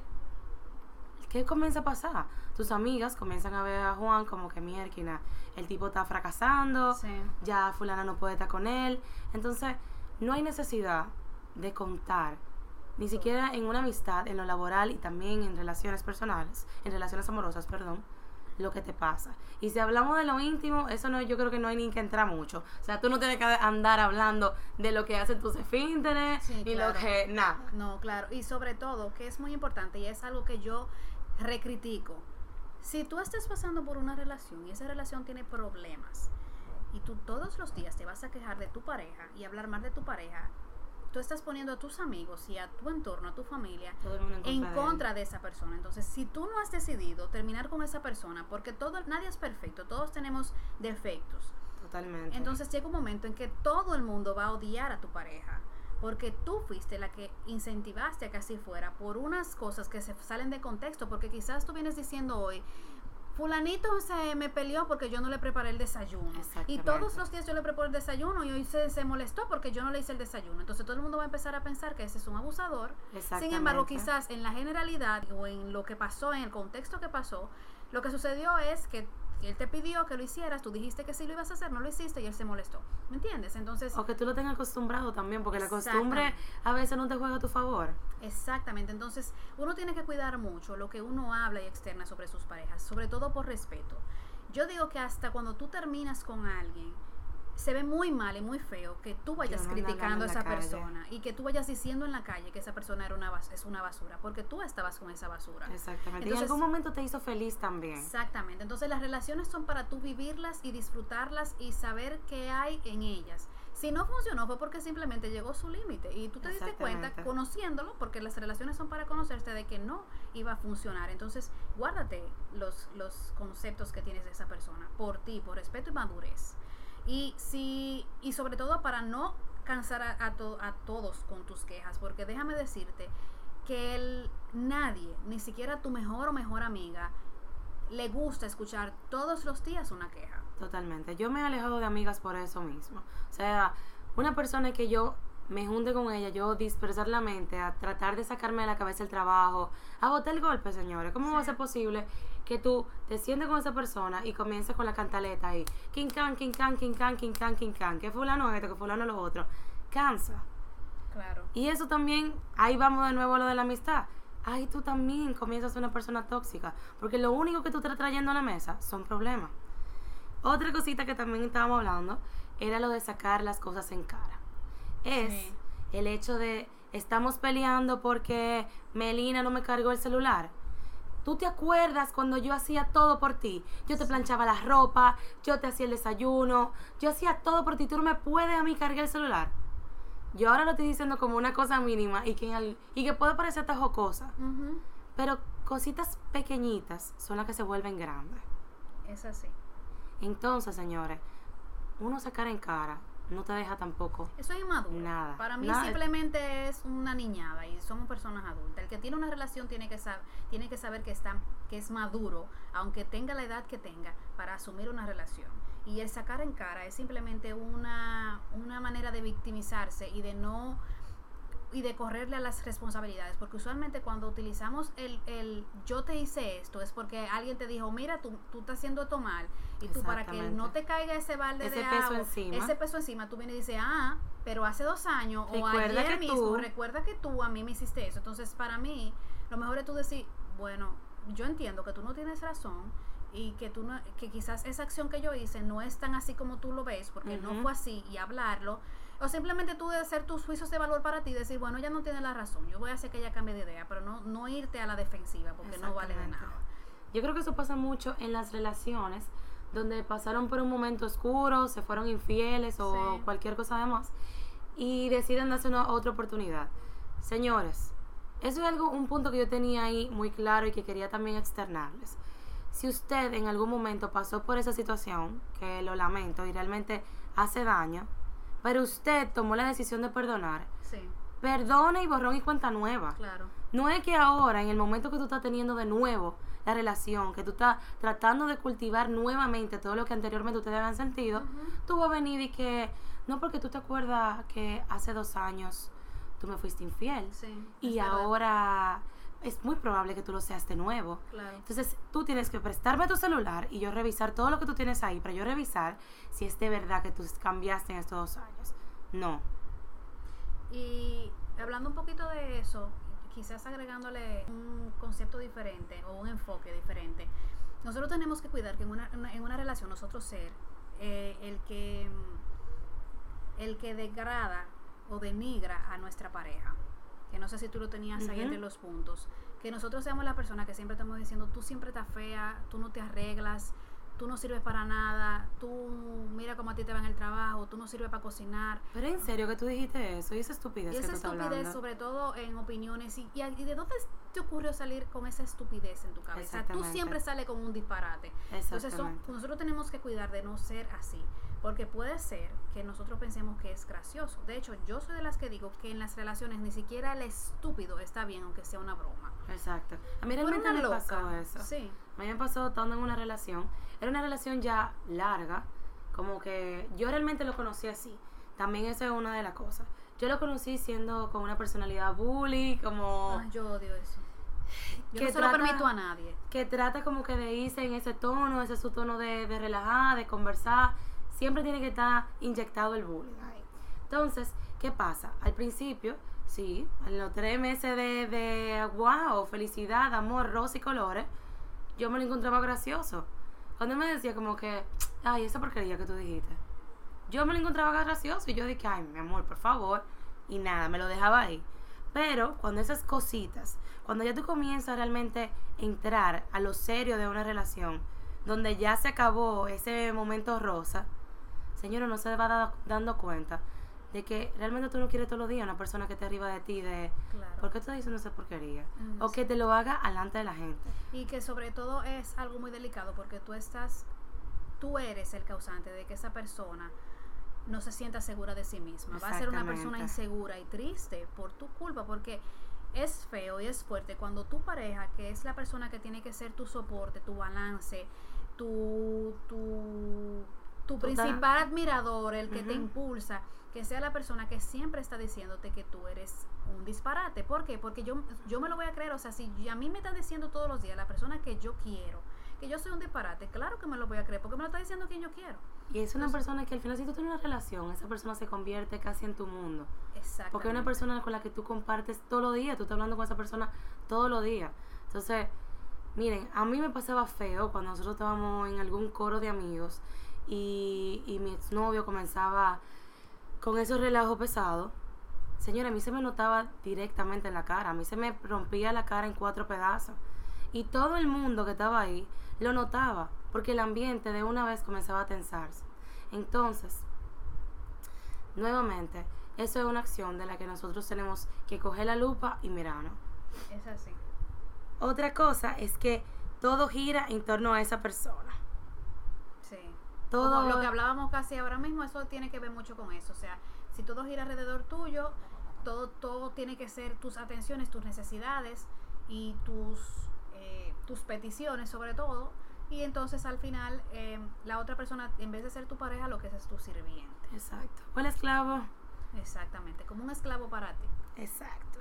¿qué comienza a pasar? Tus amigas comienzan a ver a Juan como que mierda, el tipo está fracasando, Sí. ya fulana no puede estar con él. Entonces, no hay necesidad de contar, ni siquiera en una amistad, en lo laboral y también en relaciones personales, en relaciones amorosas, perdón, lo que te pasa. Y si hablamos de lo íntimo, eso no, yo creo que no hay ni que entrar mucho. O sea, tú no tienes que andar hablando de lo que hacen tus esfínteres, Sí, claro. lo que, nada. No, claro. Y sobre todo, que es muy importante y es algo que yo recritico. Si tú estás pasando por una relación y esa relación tiene problemas y tú todos los días te vas a quejar de tu pareja y hablar mal de tu pareja, tú estás poniendo a tus amigos y a tu entorno, a tu familia, en de contra de esa persona. Entonces, si tú no has decidido terminar con esa persona, porque todo, nadie es perfecto, todos tenemos defectos. Totalmente. Entonces llega un momento en que todo el mundo va a odiar a tu pareja. Porque tú fuiste la que incentivaste a que así fuera por unas cosas que se salen de contexto. Porque quizás tú vienes diciendo hoy, fulanito se me peleó porque yo no le preparé el desayuno. Y todos los días yo le preparo el desayuno y hoy se, se molestó porque yo no le hice el desayuno. Entonces todo el mundo va a empezar a pensar que ese es un abusador. Sin embargo, quizás en la generalidad o en lo que pasó, en el contexto que pasó, lo que sucedió es que él te pidió que lo hicieras, tú dijiste que sí lo ibas a hacer, no lo hiciste y él se molestó. ¿Me entiendes? Entonces, O que tú lo tengas acostumbrado también, porque la costumbre a veces no te juega a tu favor. exactamente. Entonces, uno tiene que cuidar mucho lo que uno habla y externa sobre sus parejas, sobre todo por respeto. Yo digo que hasta cuando tú terminas con alguien, se ve muy mal y muy feo que tú vayas no criticando a esa calle. persona y que tú vayas diciendo en la calle que esa persona era una es una basura, porque tú estabas con esa basura. Exactamente. y Entonces- en algún momento te hizo feliz también. Exactamente. Entonces las relaciones son para tú vivirlas y disfrutarlas y saber qué hay en ellas. Si no funcionó fue porque simplemente llegó su límite y tú te diste cuenta conociéndolo, porque las relaciones son para conocerse de que no iba a funcionar. Entonces guárdate los, los conceptos que tienes de esa persona por ti, por respeto y madurez. Y, si, y sobre todo para no cansar a, a to- a todos con tus quejas, porque déjame decirte que el, nadie, ni siquiera tu mejor o mejor amiga, le gusta escuchar todos los días una queja. Totalmente. Yo me he alejado de amigas por eso mismo. O sea, una persona que yo me junte con ella, yo dispersar la mente, a tratar de sacarme de la cabeza el trabajo, a botar el golpe, señores. ¿Cómo va a ser posible que tú te sientes con esa persona y comiences con la cantaleta ahí? King can, king can, king can, king can, king can. Que fulano esto, que fulano lo otro. Cansa. Claro. Y eso también, ahí vamos de nuevo a lo de la amistad. Ahí tú también comienzas a ser una persona tóxica. Porque lo único que tú estás trayendo a la mesa son problemas. Otra cosita que también estábamos hablando era lo de sacar las cosas en cara. Es Sí. el hecho de estamos peleando porque Melina no me cargó el celular. ¿Tú te acuerdas cuando yo hacía todo por ti? Yo te planchaba la ropa, yo te hacía el desayuno, yo hacía todo por ti. Tú no me puedes a mí cargar el celular. Yo ahora lo estoy diciendo como una cosa mínima y que, en y que puede parecer hasta jocosa. Pero cositas pequeñitas son las que se vuelven grandes. Es así. Entonces, señores, uno sacar en cara no te deja tampoco. Eso es inmaduro. Nada. Para mí Nada. simplemente es una niñada y somos personas adultas. El que tiene una relación tiene que, sab- tiene que saber que, está, que es maduro, aunque tenga la edad que tenga, para asumir una relación. Y el sacar en cara es simplemente una, una manera de victimizarse y de no y de correrle a las responsabilidades, porque usualmente cuando utilizamos el, el yo te hice esto es porque alguien te dijo, mira, tú, tú estás haciendo esto mal, y tú para que no te caiga ese balde Ese de peso agua, encima. ese peso encima, tú vienes y dices, ah, pero hace dos años o ayer mismo, tú- recuerda que tú a mí me hiciste eso. Entonces, para mí, lo mejor es tú decir, bueno, yo entiendo que tú no tienes razón, y que tú no, que quizás esa acción que yo hice no es tan así como tú lo ves, porque no fue así, y hablarlo, o simplemente tú de hacer tus juicios de valor para ti y decir, bueno, ella no tiene la razón, yo voy a hacer que ella cambie de idea, pero no, no irte a la defensiva, porque no vale de nada. Yo creo que eso pasa mucho en las relaciones donde pasaron por un momento oscuro, se fueron infieles o Sí. cualquier cosa demás y deciden darse una otra oportunidad. Señores, eso es algo, un punto que yo tenía ahí muy claro y que quería también externarles. Si usted en algún momento pasó por esa situación, que lo lamento y realmente hace daño, pero usted tomó la decisión de perdonar, Sí, perdone y borrón y cuenta nueva. claro. No es que ahora, en el momento que tú estás teniendo de nuevo la relación, que tú estás tratando de cultivar nuevamente todo lo que anteriormente ustedes habían sentido, tú vas a venir y que, no porque tú te acuerdas que hace dos años tú me fuiste infiel Sí, y verdad. Es muy probable que tú lo seas de nuevo. Claro. Entonces tú tienes que prestarme tu celular y yo revisar todo lo que tú tienes ahí para yo revisar si es de verdad que tú cambiaste en estos dos años. No. Y hablando un poquito de eso, quizás agregándole un concepto diferente o un enfoque diferente, nosotros tenemos que cuidar que en una, una- en una relación nosotros ser eh, el que el que degrada o denigra a nuestra pareja. Que no sé si tú lo tenías ahí entre los puntos. Que nosotros seamos la persona que siempre estamos diciendo, tú siempre estás fea, tú no te arreglas, tú no sirves para nada, tú mira cómo a ti te va en el trabajo, tú no sirves para cocinar. Pero en serio que tú dijiste eso y esa estupidez Y esa estupidez, hablando. sobre todo en opiniones. Y, y, y de dónde te ocurrió salir con esa estupidez en tu cabeza? Tú siempre sales con un disparate. Entonces, son- nosotros tenemos que cuidar de no ser así. Porque puede ser que nosotros pensemos que es gracioso. De hecho, yo soy de las que digo que en las relaciones ni siquiera el estúpido está bien, aunque sea una broma. Exacto. A mí realmente me pasó eso. Sí. A mí me pasó estando en una relación. Era una relación ya larga. Como que yo realmente lo conocí así. También esa es una de las cosas. Yo lo conocí siendo con una personalidad bully, como yo odio eso. Yo Que no se lo trata- permito a nadie. que trata como que de irse en ese tono, ese es su tono de, de relajar, de conversar. Siempre tiene que estar inyectado el bullying ahí. Entonces, ¿qué pasa? Al principio, sí, en los tres meses de, de wow, felicidad, amor, rosa y colores, yo me lo encontraba gracioso. Cuando él me decía como que, ay, esa porquería que tú dijiste. Yo me lo encontraba gracioso y yo dije, ay, mi amor, por favor. Y nada, me lo dejaba ahí. Pero cuando esas cositas, cuando ya tú comienzas a realmente entrar a lo serio de una relación, donde ya se acabó ese momento rosa, señora, no se va da- dando cuenta de que realmente tú no quieres todos los días una persona que esté arriba de ti de, Claro. ¿por qué estás diciendo esa porquería? Mm, O que te lo haga alante de la gente. Y que sobre todo es algo muy delicado porque tú estás, tú eres el causante de que esa persona no se sienta segura de sí misma. Va a ser una persona insegura y triste por tu culpa porque es feo y es fuerte cuando tu pareja, que es la persona que tiene que ser tu soporte, tu balance, tu, tu, tu Total. principal admirador, el que te impulsa, que sea la persona que siempre está diciéndote que tú eres un disparate. ¿Por qué? Porque yo, yo me lo voy a creer. O sea, si a mí me está diciendo todos los días la persona que yo quiero, que yo soy un disparate, claro que me lo voy a creer, porque me lo está diciendo quien yo quiero. Y es una persona que al final si tú tienes una relación, esa persona se convierte casi en tu mundo. Exacto. Porque es una persona con la que tú compartes todos los días, tú estás hablando con esa persona todos los días. Entonces, miren, a mí me pasaba feo cuando nosotros estábamos en algún coro de amigos y, y mi exnovio comenzaba con esos relajos pesados. Señora, a mí se me notaba directamente en la cara, a mí se me rompía la cara en cuatro pedazos. Y todo el mundo que estaba ahí lo notaba, porque el ambiente de una vez comenzaba a tensarse. Entonces, nuevamente, eso es una acción de la que nosotros tenemos que coger la lupa y mirarnos. Es así. Otra cosa es que todo gira en torno a esa persona. Todo Como lo que hablábamos casi ahora mismo, eso tiene que ver mucho con eso. O sea, si todo gira alrededor tuyo, todo, todo tiene que ser tus atenciones, tus necesidades y tus, eh, tus peticiones sobre todo. Y entonces al final eh, la otra persona, en vez de ser tu pareja, lo que es es tu sirviente. Exacto. ¿Cuál esclavo? Exactamente, como un esclavo para ti. Exacto.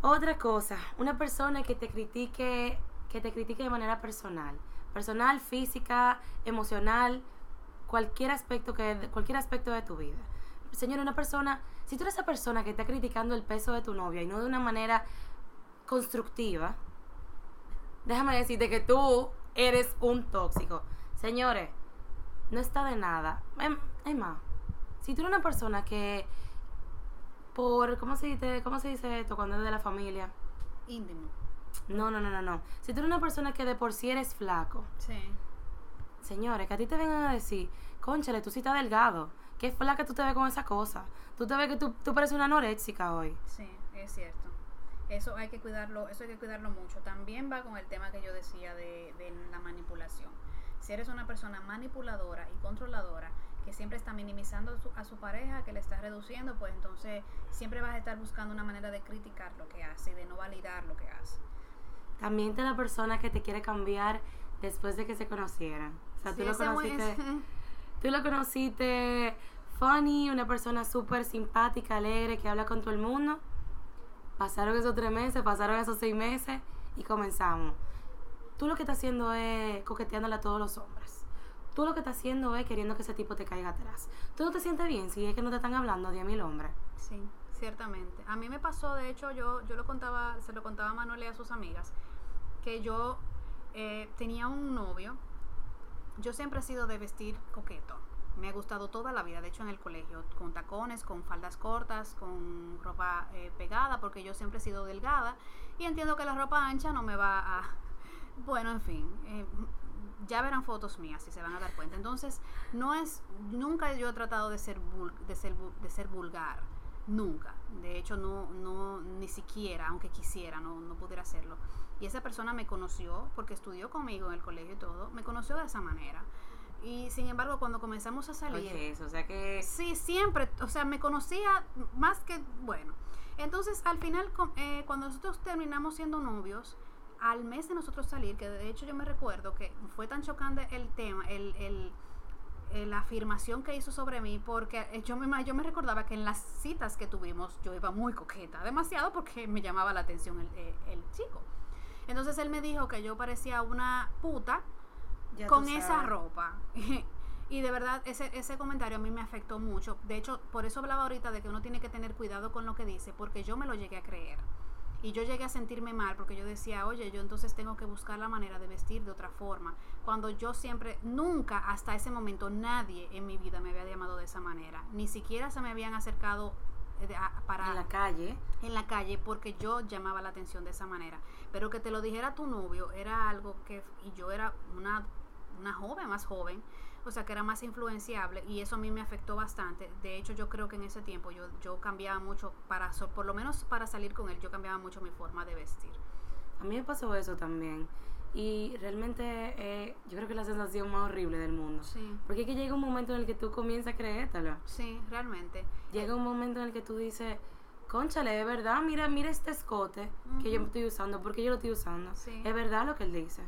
Otra cosa, una persona que te critique, que te critique de manera personal, personal, física, emocional, cualquier aspecto que cualquier aspecto de tu vida. Señora, una persona, si tú eres esa persona que está criticando el peso de tu novia y no de una manera constructiva, déjame decirte que tú eres un tóxico. Señores, no está de nada. Em, Es si tú eres una persona que por ¿cómo se dice, cómo se dice esto cuando es de la familia? Íntimo. No, no, no, no, no. Si tú eres una persona que de por sí eres flaco, Sí. señores, que a ti te vengan a decir, conchale, tú sí estás delgado. ¿Qué flaca tú te ves con esa cosa? Tú te ves que tú, tú pareces una anoréxica hoy. Sí, es cierto. Eso hay que cuidarlo, eso hay que cuidarlo mucho. También va con el tema que yo decía de, de la manipulación. Si eres una persona manipuladora y controladora que siempre está minimizando a su, a su pareja, que le está reduciendo, pues entonces siempre vas a estar buscando una manera de criticar lo que hace y de no validar lo que hace. También está la persona que te quiere cambiar después de que se conocieran. O sea, Sí, tú lo conociste, tú lo conociste funny, una persona súper simpática, alegre, que habla con todo el mundo. Pasaron esos tres meses, pasaron esos seis meses y comenzamos. Tú lo que estás haciendo es coqueteándole a todos los hombres. Tú lo que estás haciendo es queriendo que ese tipo te caiga atrás. Tú no te sientes bien si es que no te están hablando 10.000 hombres. Sí, ciertamente. A mí me pasó, de hecho, yo, yo lo contaba, se lo contaba a Manuel y a sus amigas, que yo eh, tenía un novio. Yo siempre he sido de vestir coqueto. Me ha gustado toda la vida, de hecho en el colegio, con tacones, con faldas cortas, con ropa eh, pegada, porque yo siempre he sido delgada y entiendo que la ropa ancha no me va a... Bueno, en fin, eh, ya verán fotos mías si se van a dar cuenta. Entonces, no es, nunca yo he tratado de ser, de ser, de ser vulgar, nunca. De hecho, no, no, ni siquiera, aunque quisiera, no, no pudiera hacerlo. Y esa persona me conoció, porque estudió conmigo en el colegio y todo, me conoció de esa manera. Y sin embargo, cuando comenzamos a salir, Oye, eso, o sea que... Sí, siempre, o sea, me conocía más que, bueno. Entonces, al final, eh, cuando nosotros terminamos siendo novios, al mes de nosotros salir, que de hecho yo me recuerdo que fue tan chocante el tema, el, el- eh, la afirmación que hizo sobre mí, porque eh, yo me, yo me recordaba que en las citas que tuvimos yo iba muy coqueta, demasiado porque me llamaba la atención el, eh, el chico. Entonces él me dijo que yo parecía una puta ya con esa ropa. y de verdad, ese, ese comentario a mí me afectó mucho. De hecho, por eso hablaba ahorita de que uno tiene que tener cuidado con lo que dice, porque yo me lo llegué a creer. Y yo llegué a sentirme mal porque yo decía, oye, yo entonces tengo que buscar la manera de vestir de otra forma. Cuando yo siempre, nunca hasta ese momento, nadie en mi vida me había llamado de esa manera. Ni siquiera se me habían acercado eh, para En la calle. en la calle porque yo llamaba la atención de esa manera. Pero que te lo dijera tu novio era algo que, y yo era una, una joven, más joven, o sea que era más influenciable y eso a mí me afectó bastante. De hecho yo creo que en ese tiempo yo, yo cambiaba mucho, para por lo menos para salir con él, yo cambiaba mucho mi forma de vestir. A mí me pasó eso también. Y realmente eh, yo creo que es la sensación más horrible del mundo. Sí, Porque es que llega un momento en el que tú comienzas a creértelo. sí, realmente. Llega un momento en el que tú dices, conchale, de verdad, mira, mira este escote que yo estoy usando, porque yo lo estoy usando. Sí. Es verdad lo que él dice.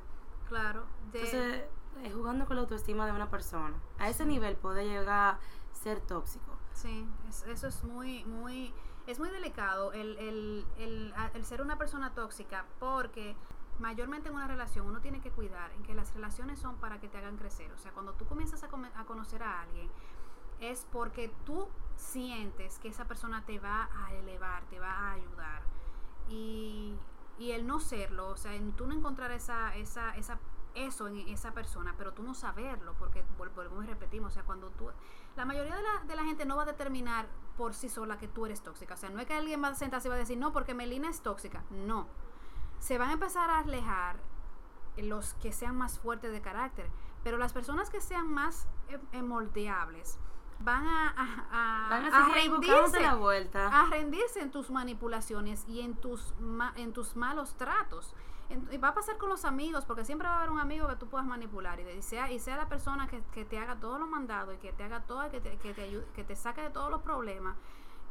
Claro. De, Entonces, es jugando con la autoestima de una persona. A ese nivel puede llegar a ser tóxico. Sí, es- eso es muy, muy, es muy delicado el, el, el, el ser una persona tóxica porque mayormente en una relación uno tiene que cuidar en que las relaciones son para que te hagan crecer. O sea, cuando tú comienzas a, come- a conocer a alguien es porque tú sientes que esa persona te va a elevar, te va a ayudar. Y, y el no serlo, o sea, en tú no encontrar esa, esa, esa, eso en esa persona, pero tú no saberlo, porque vol- volvemos y repetimos, o sea, cuando tú, la mayoría de la, de la gente no va a determinar por sí sola que tú eres tóxica, o sea, no es que alguien va a sentarse y va a decir, no, porque Melina es tóxica, no, se van a empezar a alejar los que sean más fuertes de carácter, pero las personas que sean más eh, eh, moldeables van a, a, a- Van a rendirse la vuelta. a rendirse en tus manipulaciones y en tus ma- en tus malos tratos. Y va a pasar con los amigos, porque siempre va a haber un amigo que tú puedas manipular y sea, y sea la persona que, que te haga todos los mandados y que te haga todo, que te, que te, ayude- que te saque de todos los problemas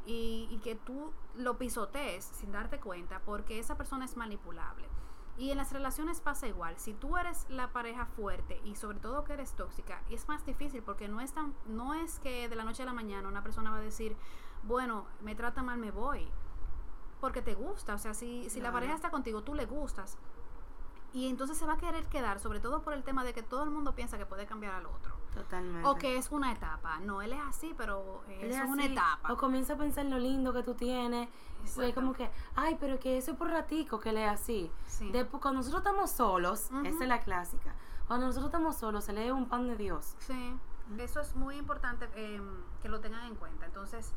y, y que tú lo pisotees sin darte cuenta, porque esa persona es manipulable. Y en las relaciones pasa igual. Si tú eres la pareja fuerte y sobre todo que eres tóxica, es más difícil porque no es tan, no es que de la noche a la mañana una persona va a decir, bueno, me trata mal, me voy. Porque te gusta. O sea, si, si la Claro. pareja está contigo, tú le gustas. Y entonces se va a querer quedar, sobre todo por el tema de que todo el mundo piensa que puede cambiar al otro. Totalmente. O que es una etapa. No, él es así, pero Él es una etapa. O comienza a pensar en lo lindo que tú tienes. Exacto. como que, ay, pero que eso es por ratico que él es así. Sí. Después, cuando nosotros estamos solos, Ujú. esa es la clásica. Cuando nosotros estamos solos, se lee un pan de Dios. Sí, eso es muy importante eh, que lo tengan en cuenta. Entonces,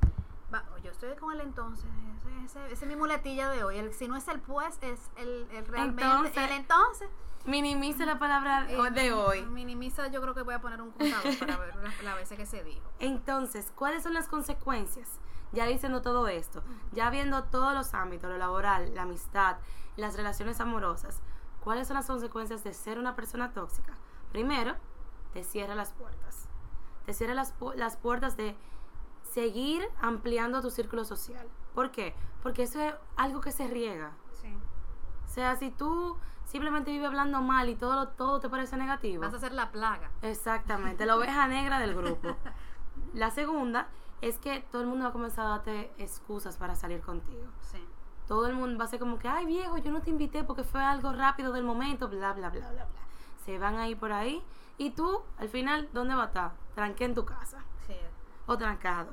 va, yo estoy con el entonces, ese, ese, ese es mi muletilla de hoy. El, si no es el pues, es el, el realmente. Entonces, el entonces. Minimiza la palabra eh, de hoy. Minimiza, yo creo que voy a poner un contador para ver las, las veces que se dijo. Entonces, ¿cuáles son las consecuencias? Ya diciendo todo esto, ya viendo todos los ámbitos, lo laboral, la amistad, las relaciones amorosas, ¿cuáles son las consecuencias de ser una persona tóxica? Primero, te cierra las puertas. Te cierra las, pu- las puertas de seguir ampliando tu círculo social. ¿Por qué? Porque eso es algo que se riega. Sí. O sea, si tú simplemente vives hablando mal y todo, todo te parece negativo. Vas a ser la plaga. Exactamente, la oveja negra del grupo. La segunda es que todo el mundo va a comenzar a darte excusas para salir contigo. Sí. Todo el mundo va a ser como que, ay viejo, yo no te invité porque fue algo rápido del momento, bla, bla, bla, bla, bla. Se van a ir por ahí y tú, al final, ¿dónde vas a estar? Tranqué en tu casa. O trancado.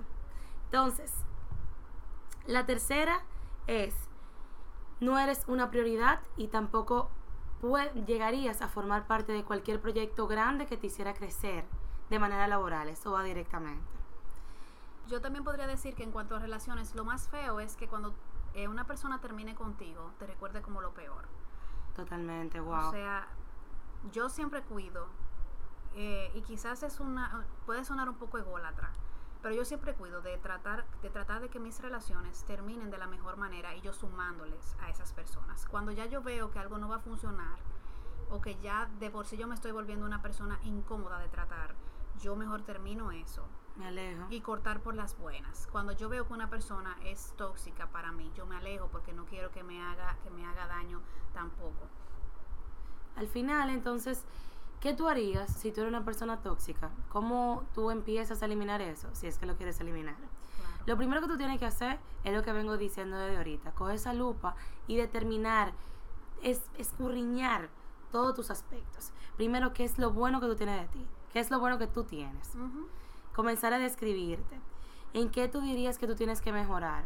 Entonces, la tercera es, no eres una prioridad y tampoco llegarías a formar parte de cualquier proyecto grande que te hiciera crecer de manera laboral. Eso va directamente. Yo también podría decir que en cuanto a relaciones, lo más feo es que cuando eh, una persona termine contigo, te recuerde como lo peor. Totalmente, wow. O sea, yo siempre cuido, eh, y quizás es una, puede sonar un poco ególatra, pero yo siempre cuido de tratar, de tratar de que mis relaciones terminen de la mejor manera y yo sumándoles a esas personas. Cuando ya yo veo que algo no va a funcionar, o que ya de por sí yo me estoy volviendo una persona incómoda de tratar, yo mejor termino eso Me alejo. y cortar por las buenas. Cuando yo veo que una persona es tóxica para mí, yo me alejo porque no quiero que me haga que me haga daño tampoco. Al final, entonces, ¿qué tú harías si tú eres una persona tóxica? ¿Cómo tú empiezas a eliminar eso, si es que lo quieres eliminar? Claro. Lo primero que tú tienes que hacer es lo que vengo diciendo desde ahorita. Coge esa lupa y determinar, es, escurriñar todos tus aspectos. Primero, ¿qué es lo bueno que tú tienes de ti? ¿Qué es lo bueno que tú tienes? Comenzar a describirte. ¿En qué tú dirías que tú tienes que mejorar?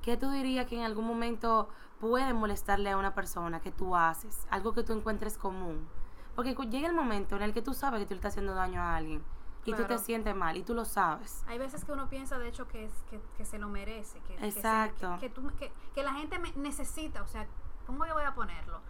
¿Qué tú dirías que en algún momento puede molestarle a una persona que tú haces? Algo que tú encuentres común. Porque llega el momento en el que tú sabes que tú le estás haciendo daño a alguien y tú te sientes mal y tú lo sabes. Hay veces que uno piensa, de hecho, que, es, que, que se lo merece. Que, Exacto. Que, que tú- que- que la gente me- necesita, o sea, ¿cómo yo voy a ponerlo?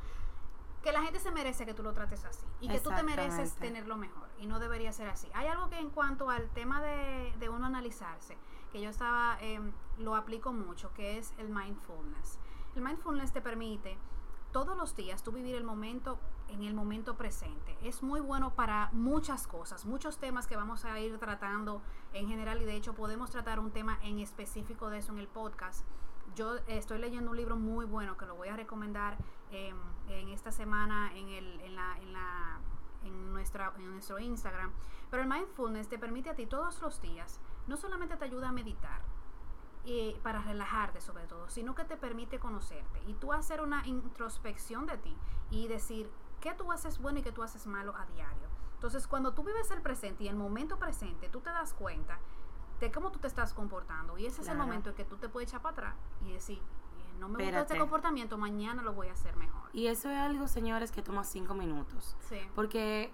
Que la gente se merece que tú lo trates así. Y que tú te mereces tenerlo mejor. Y no debería ser así. Hay algo que en cuanto al tema de, de uno analizarse, que yo estaba, em, lo aplico mucho, que es el mindfulness. El mindfulness te permite todos los días tú vivir el momento en el momento presente. Es muy bueno para muchas cosas, muchos temas que vamos a ir tratando en general y de hecho podemos tratar un tema en específico de eso en el podcast. Yo estoy leyendo un libro muy bueno que lo voy a recomendar em, en esta semana en, el, en, la, en, nuestra, en nuestro Instagram. Pero el mindfulness te permite a ti todos los días, no solamente te ayuda a meditar, eh, para relajarte sobre todo, sino que te permite conocerte y tú hacer una introspección de ti y decir qué tú haces bueno y qué tú haces malo a diario. Entonces, cuando tú vives el presente y el momento presente, tú te das cuenta de cómo tú te estás comportando y ese es el momento en que tú te puedes echar para atrás y decir, "Eh, no me gusta este comportamiento, mañana lo voy a hacer mejor. Y eso es algo, señores, que toma cinco minutos. Sí. Porque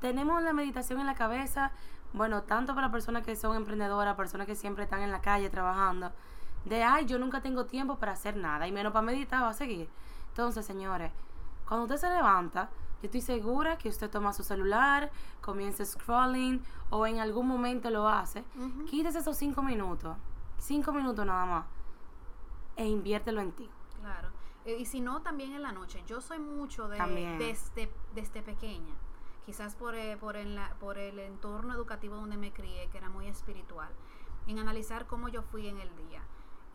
tenemos la meditación en la cabeza, bueno, tanto para personas que son emprendedoras, personas que siempre están en la calle trabajando, de, ay, yo nunca tengo tiempo para hacer nada, y menos para meditar, va a seguir. Entonces, señores, cuando usted se levanta, yo estoy segura que usted toma su celular, comienza scrolling, o en algún momento lo hace. Quítese esos cinco minutos, cinco minutos nada más, e inviértelo en ti. Claro. Eh, Y si no, también en la noche. Yo soy mucho de desde, desde pequeña. Quizás por, eh, por, el, por el entorno educativo donde me crié, que era muy espiritual. En analizar cómo yo fui en el día.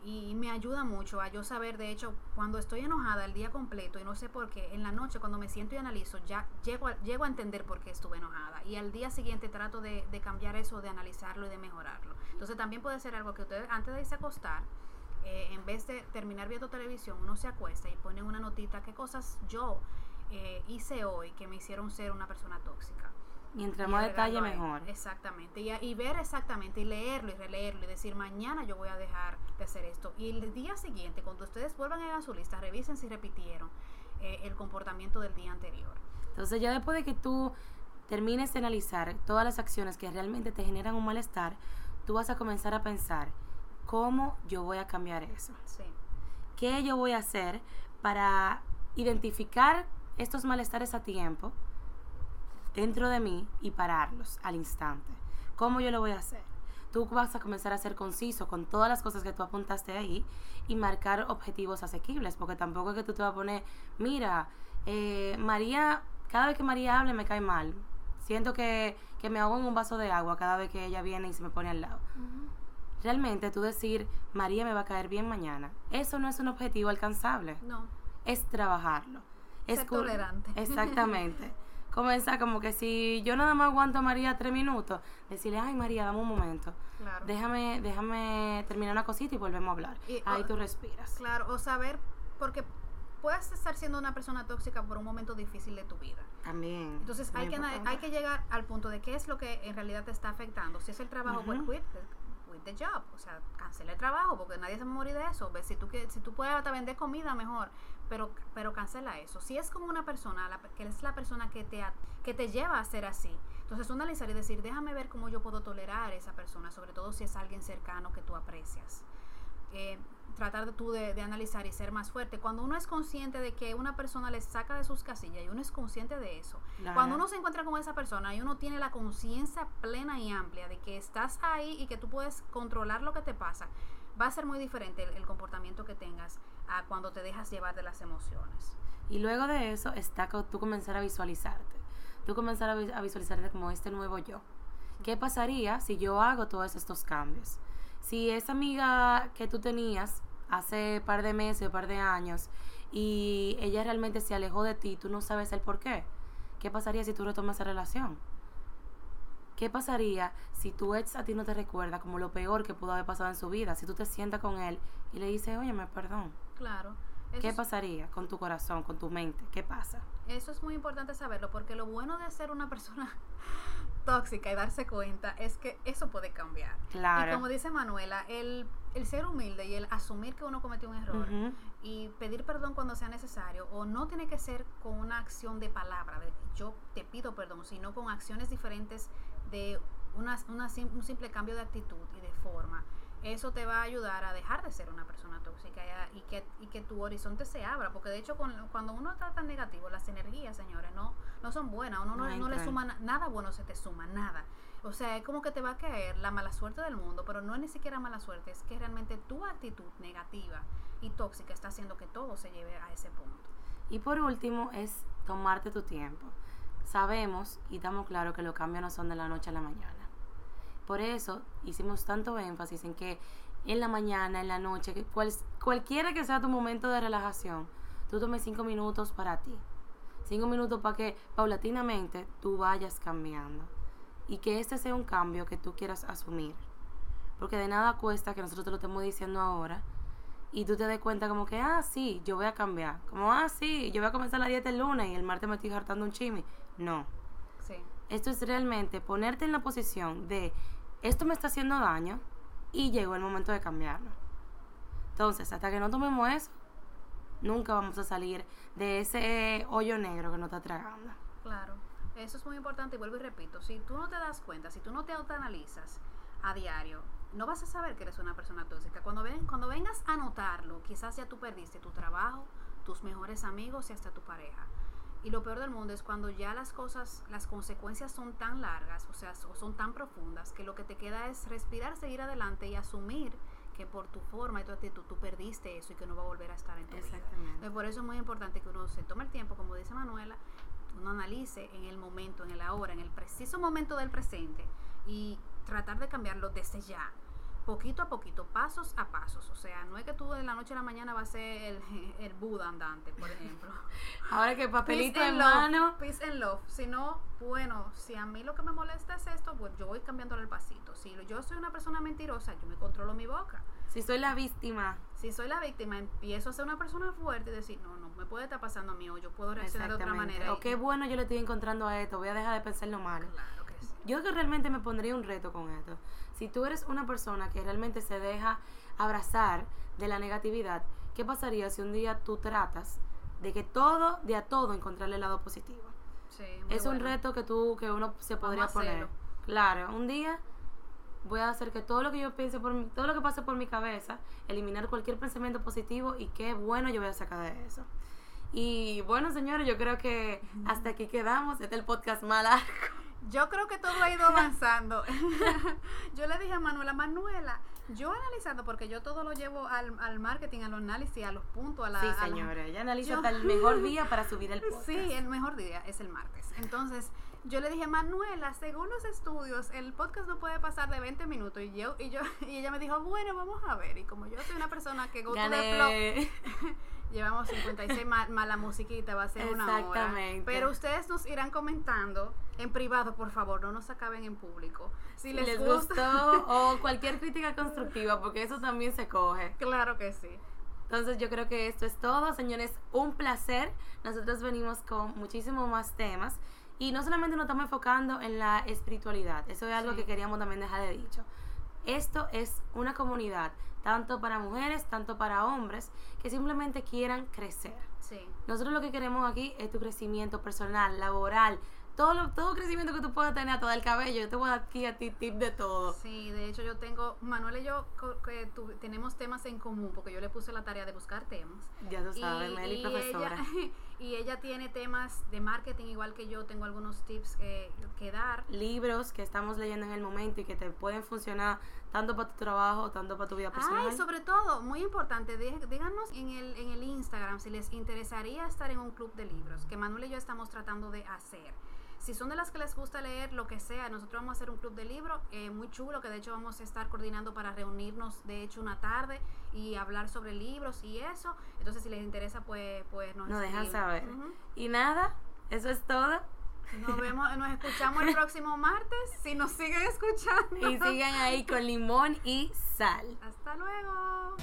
Y me ayuda mucho a yo saber, de hecho, cuando estoy enojada el día completo y no sé por qué, en la noche cuando me siento y analizo, ya llego a, llego a entender por qué estuve enojada. Y al día siguiente trato de, de cambiar eso, de analizarlo y de mejorarlo. Entonces también puede ser algo que ustedes antes de irse a acostar, eh, en vez de terminar viendo televisión, uno se acuesta y pone una notita, qué cosas yo eh, hice hoy que me hicieron ser una persona tóxica. Y más detalle, agregarlo ahí. mejor. Exactamente. Y, y ver exactamente, y leerlo y releerlo y decir, mañana yo voy a dejar de hacer esto. Y el día siguiente, cuando ustedes vuelvan a ir a su lista, revisen si repitieron eh, el comportamiento del día anterior. Entonces ya después de que tú termines de analizar todas las acciones que realmente te generan un malestar, tú vas a comenzar a pensar, ¿cómo yo voy a cambiar eso? Sí. ¿Qué yo voy a hacer para identificar estos malestares a tiempo dentro de mí y pararlos al instante? ¿Cómo yo lo voy a hacer? Tú vas a comenzar a ser conciso con todas las cosas que tú apuntaste ahí y marcar objetivos asequibles, porque tampoco es que tú te vas a poner, mira, eh, María, cada vez que María hable me cae mal. Siento que, que me ahogo en un vaso de agua cada vez que ella viene y se me pone al lado. Realmente tú decir, María me va a caer bien mañana, eso no es un objetivo alcanzable No. es trabajarlo. Es Ser tolerante. Exactamente. Comenzar como que si yo nada más aguanto a María tres minutos, decirle, ay María, dame un momento. Claro. Déjame, déjame terminar una cosita y volvemos a hablar. Y, Ahí oh, tú respiras. Claro, o saber, porque puedes estar siendo una persona tóxica por un momento difícil de tu vida. También. Entonces hay que, importante. hay que llegar al punto de qué es lo que en realidad te está afectando. Si es el trabajo, pues Ujú. quit, quit the job. O sea, cancela el trabajo porque nadie se va a morir de eso. Si tú, si tú puedes hasta vender comida, mejor. Pero, pero cancela eso. Si es con una persona, la- que es la persona que te, que te lleva a ser así. Entonces, tú analizar y decir, déjame ver cómo yo puedo tolerar a esa persona, sobre todo si es alguien cercano que tú aprecias. Eh, tratar de tú de, de analizar y ser más fuerte. Cuando uno es consciente de que una persona le saca de sus casillas y uno es consciente de eso, Claro. cuando uno se encuentra con esa persona y uno tiene la conciencia plena y amplia de que estás ahí y que tú puedes controlar lo que te pasa, va a ser muy diferente el, el comportamiento que tengas a cuando te dejas llevar de las emociones. Y luego de eso está tú comenzar a visualizarte. Tú comenzar a visualizarte como este nuevo yo. ¿Qué pasaría si yo hago todos estos cambios? Si esa amiga que tú tenías hace par de meses, par de años, y ella realmente se alejó de ti, tú no sabes el por qué. ¿Qué pasaría si tú retomas esa relación? ¿Qué pasaría si tu ex a ti no te recuerda como lo peor que pudo haber pasado en su vida? Si tú te sientas con él y le dices, oye, me perdón. Claro. ¿Qué es- pasaría con tu corazón, con tu mente? ¿Qué pasa? Eso es muy importante saberlo porque lo bueno de ser una persona tóxica y darse cuenta es que eso puede cambiar. Claro. Y como dice Manuela, el, el ser humilde y el asumir que uno cometió un error y pedir perdón cuando sea necesario o no tiene que ser con una acción de palabra, de yo te pido perdón, sino con acciones diferentes de una, una un simple cambio de actitud y de forma. Eso te va a ayudar a dejar de ser una persona tóxica y, a- y que, y que tu horizonte se abra, porque de hecho con- cuando uno está tan negativo, las energías, señores, no, no son buenas, uno no, No no le suma na- nada bueno, se te suma, nada. O sea, es como que te va a caer la mala suerte del mundo, pero no es ni siquiera mala suerte, es que realmente tu actitud negativa y tóxica está haciendo que todo se lleve a ese punto. Y por último es tomarte tu tiempo. Sabemos y estamos claros que los cambios no son de la noche a la mañana. Por eso hicimos tanto énfasis en que en la mañana, en la noche, que cual- cualquiera que sea tu momento de relajación, tú tomes cinco minutos para ti. Cinco minutos para que paulatinamente tú vayas cambiando. Y que este sea un cambio que tú quieras asumir. Porque de nada cuesta que nosotros te lo estemos diciendo ahora y tú te des cuenta como que, ah, sí, yo voy a cambiar. Como, ah, sí, yo voy a comenzar la dieta el lunes y el martes me estoy hartando un chimi. No. Sí, Esto es realmente ponerte en la posición de, esto me está haciendo daño y llegó el momento de cambiarlo. Entonces, hasta que no tomemos eso, nunca vamos a salir de ese hoyo negro que nos está tragando. claro. Eso es muy importante y vuelvo y repito, si tú no te das cuenta, si tú no te autoanalizas a diario, no vas a saber que eres una persona tóxica. Cuando, ven, cuando vengas a notarlo, quizás ya tú perdiste tu trabajo, tus mejores amigos y hasta tu pareja. Y lo peor del mundo es cuando ya las cosas, las consecuencias son tan largas, o sea, o son tan profundas, que lo que te queda es respirar, seguir adelante y asumir que por tu forma y tu actitud tú perdiste eso y que no va a volver a estar en tu vida. Exactamente. Entonces, por eso es muy importante que uno se tome el tiempo, como dice Manuela, uno analice en el momento, en el ahora, en el preciso momento del presente y tratar de cambiarlo desde ya, poquito a poquito, pasos a pasos. O sea, no es que tú de la noche a la mañana vas a ser el, el Buda andante, por ejemplo. Ahora que papelito en mano. love, peace and love. Sino, bueno, si a mí lo que me molesta es esto, pues yo voy cambiando el pasito. Si yo soy una persona mentirosa, yo me controlo mi boca. Si soy la víctima. Si soy la víctima, empiezo a ser una persona fuerte y decir, no, no, me puede estar pasando a mí o yo puedo reaccionar de otra manera. O qué bueno yo le estoy encontrando a esto, voy a dejar de pensar lo malo. Claro. Yo que realmente me pondría un reto con esto. Si tú eres una persona que realmente se deja abrazar de la negatividad, ¿qué pasaría si un día tú tratas de que todo, de a todo, encontrarle el lado positivo? Sí, es un reto que tú, que uno se podría poner. Claro, un día voy a hacer que todo lo que yo piense por mí, todo lo que pase por mi cabeza, eliminar cualquier pensamiento positivo y qué bueno yo voy a sacar de eso. Y bueno, señores, yo creo que hasta aquí quedamos. Este es el podcast más largo. Yo creo que todo ha ido avanzando. yo le dije a Manuela, Manuela, yo analizando, porque yo todo lo llevo al, al marketing, al análisis, a los puntos, a la... Sí, señora, ella analiza hasta el mejor día para subir el podcast. Sí, el mejor día es el martes. Entonces, yo le dije, Manuela, según los estudios, el podcast no puede pasar de 20 minutos. Y yo, y yo, y ella me dijo, bueno, vamos a ver. Y como yo soy una persona que go to the llevamos 56 más, la musiquita, va a ser una hora. Exactamente. Pero ustedes nos irán comentando en privado, por favor, no nos acaben en público. Si les, gustó o cualquier crítica constructiva, porque eso también se coge. Claro que sí. Entonces yo creo que esto es todo, señores, un placer. Nosotros venimos con muchísimos más temas. Y no solamente nos estamos enfocando en la espiritualidad, eso es algo que queríamos también dejar de dicho. Esto es una comunidad, tanto para mujeres, tanto para hombres, que simplemente quieran crecer. Sí. Nosotros lo que queremos aquí es tu crecimiento personal, laboral, todo, todo crecimiento que tú puedas tener a todo el cabello. Yo te voy a dar aquí a ti tip de todo. Sí, de hecho yo tengo, Manuel y yo que tenemos temas en común porque yo le puse la tarea de buscar temas. Ya tú sabes, Meli, profesora. y ella tiene temas de marketing igual que yo, tengo algunos tips que, que dar. Libros que estamos leyendo en el momento y que te pueden funcionar tanto para tu trabajo, tanto para tu vida personal. Ay, sobre todo, muy importante, díganos en el, en el Instagram si les interesaría estar en un club de libros, que Manuel y yo estamos tratando de hacer si son de las que les gusta leer lo que sea, nosotros vamos a hacer un club de libro eh, muy chulo, que de hecho vamos a estar coordinando para reunirnos, de hecho, una tarde y hablar sobre libros y eso. Entonces, si les interesa, pues, pues nos, nos dejan saber. Y nada, eso es todo. Nos vemos, nos escuchamos el próximo martes. Si nos siguen escuchando. Y sigan ahí con limón y sal. Hasta luego.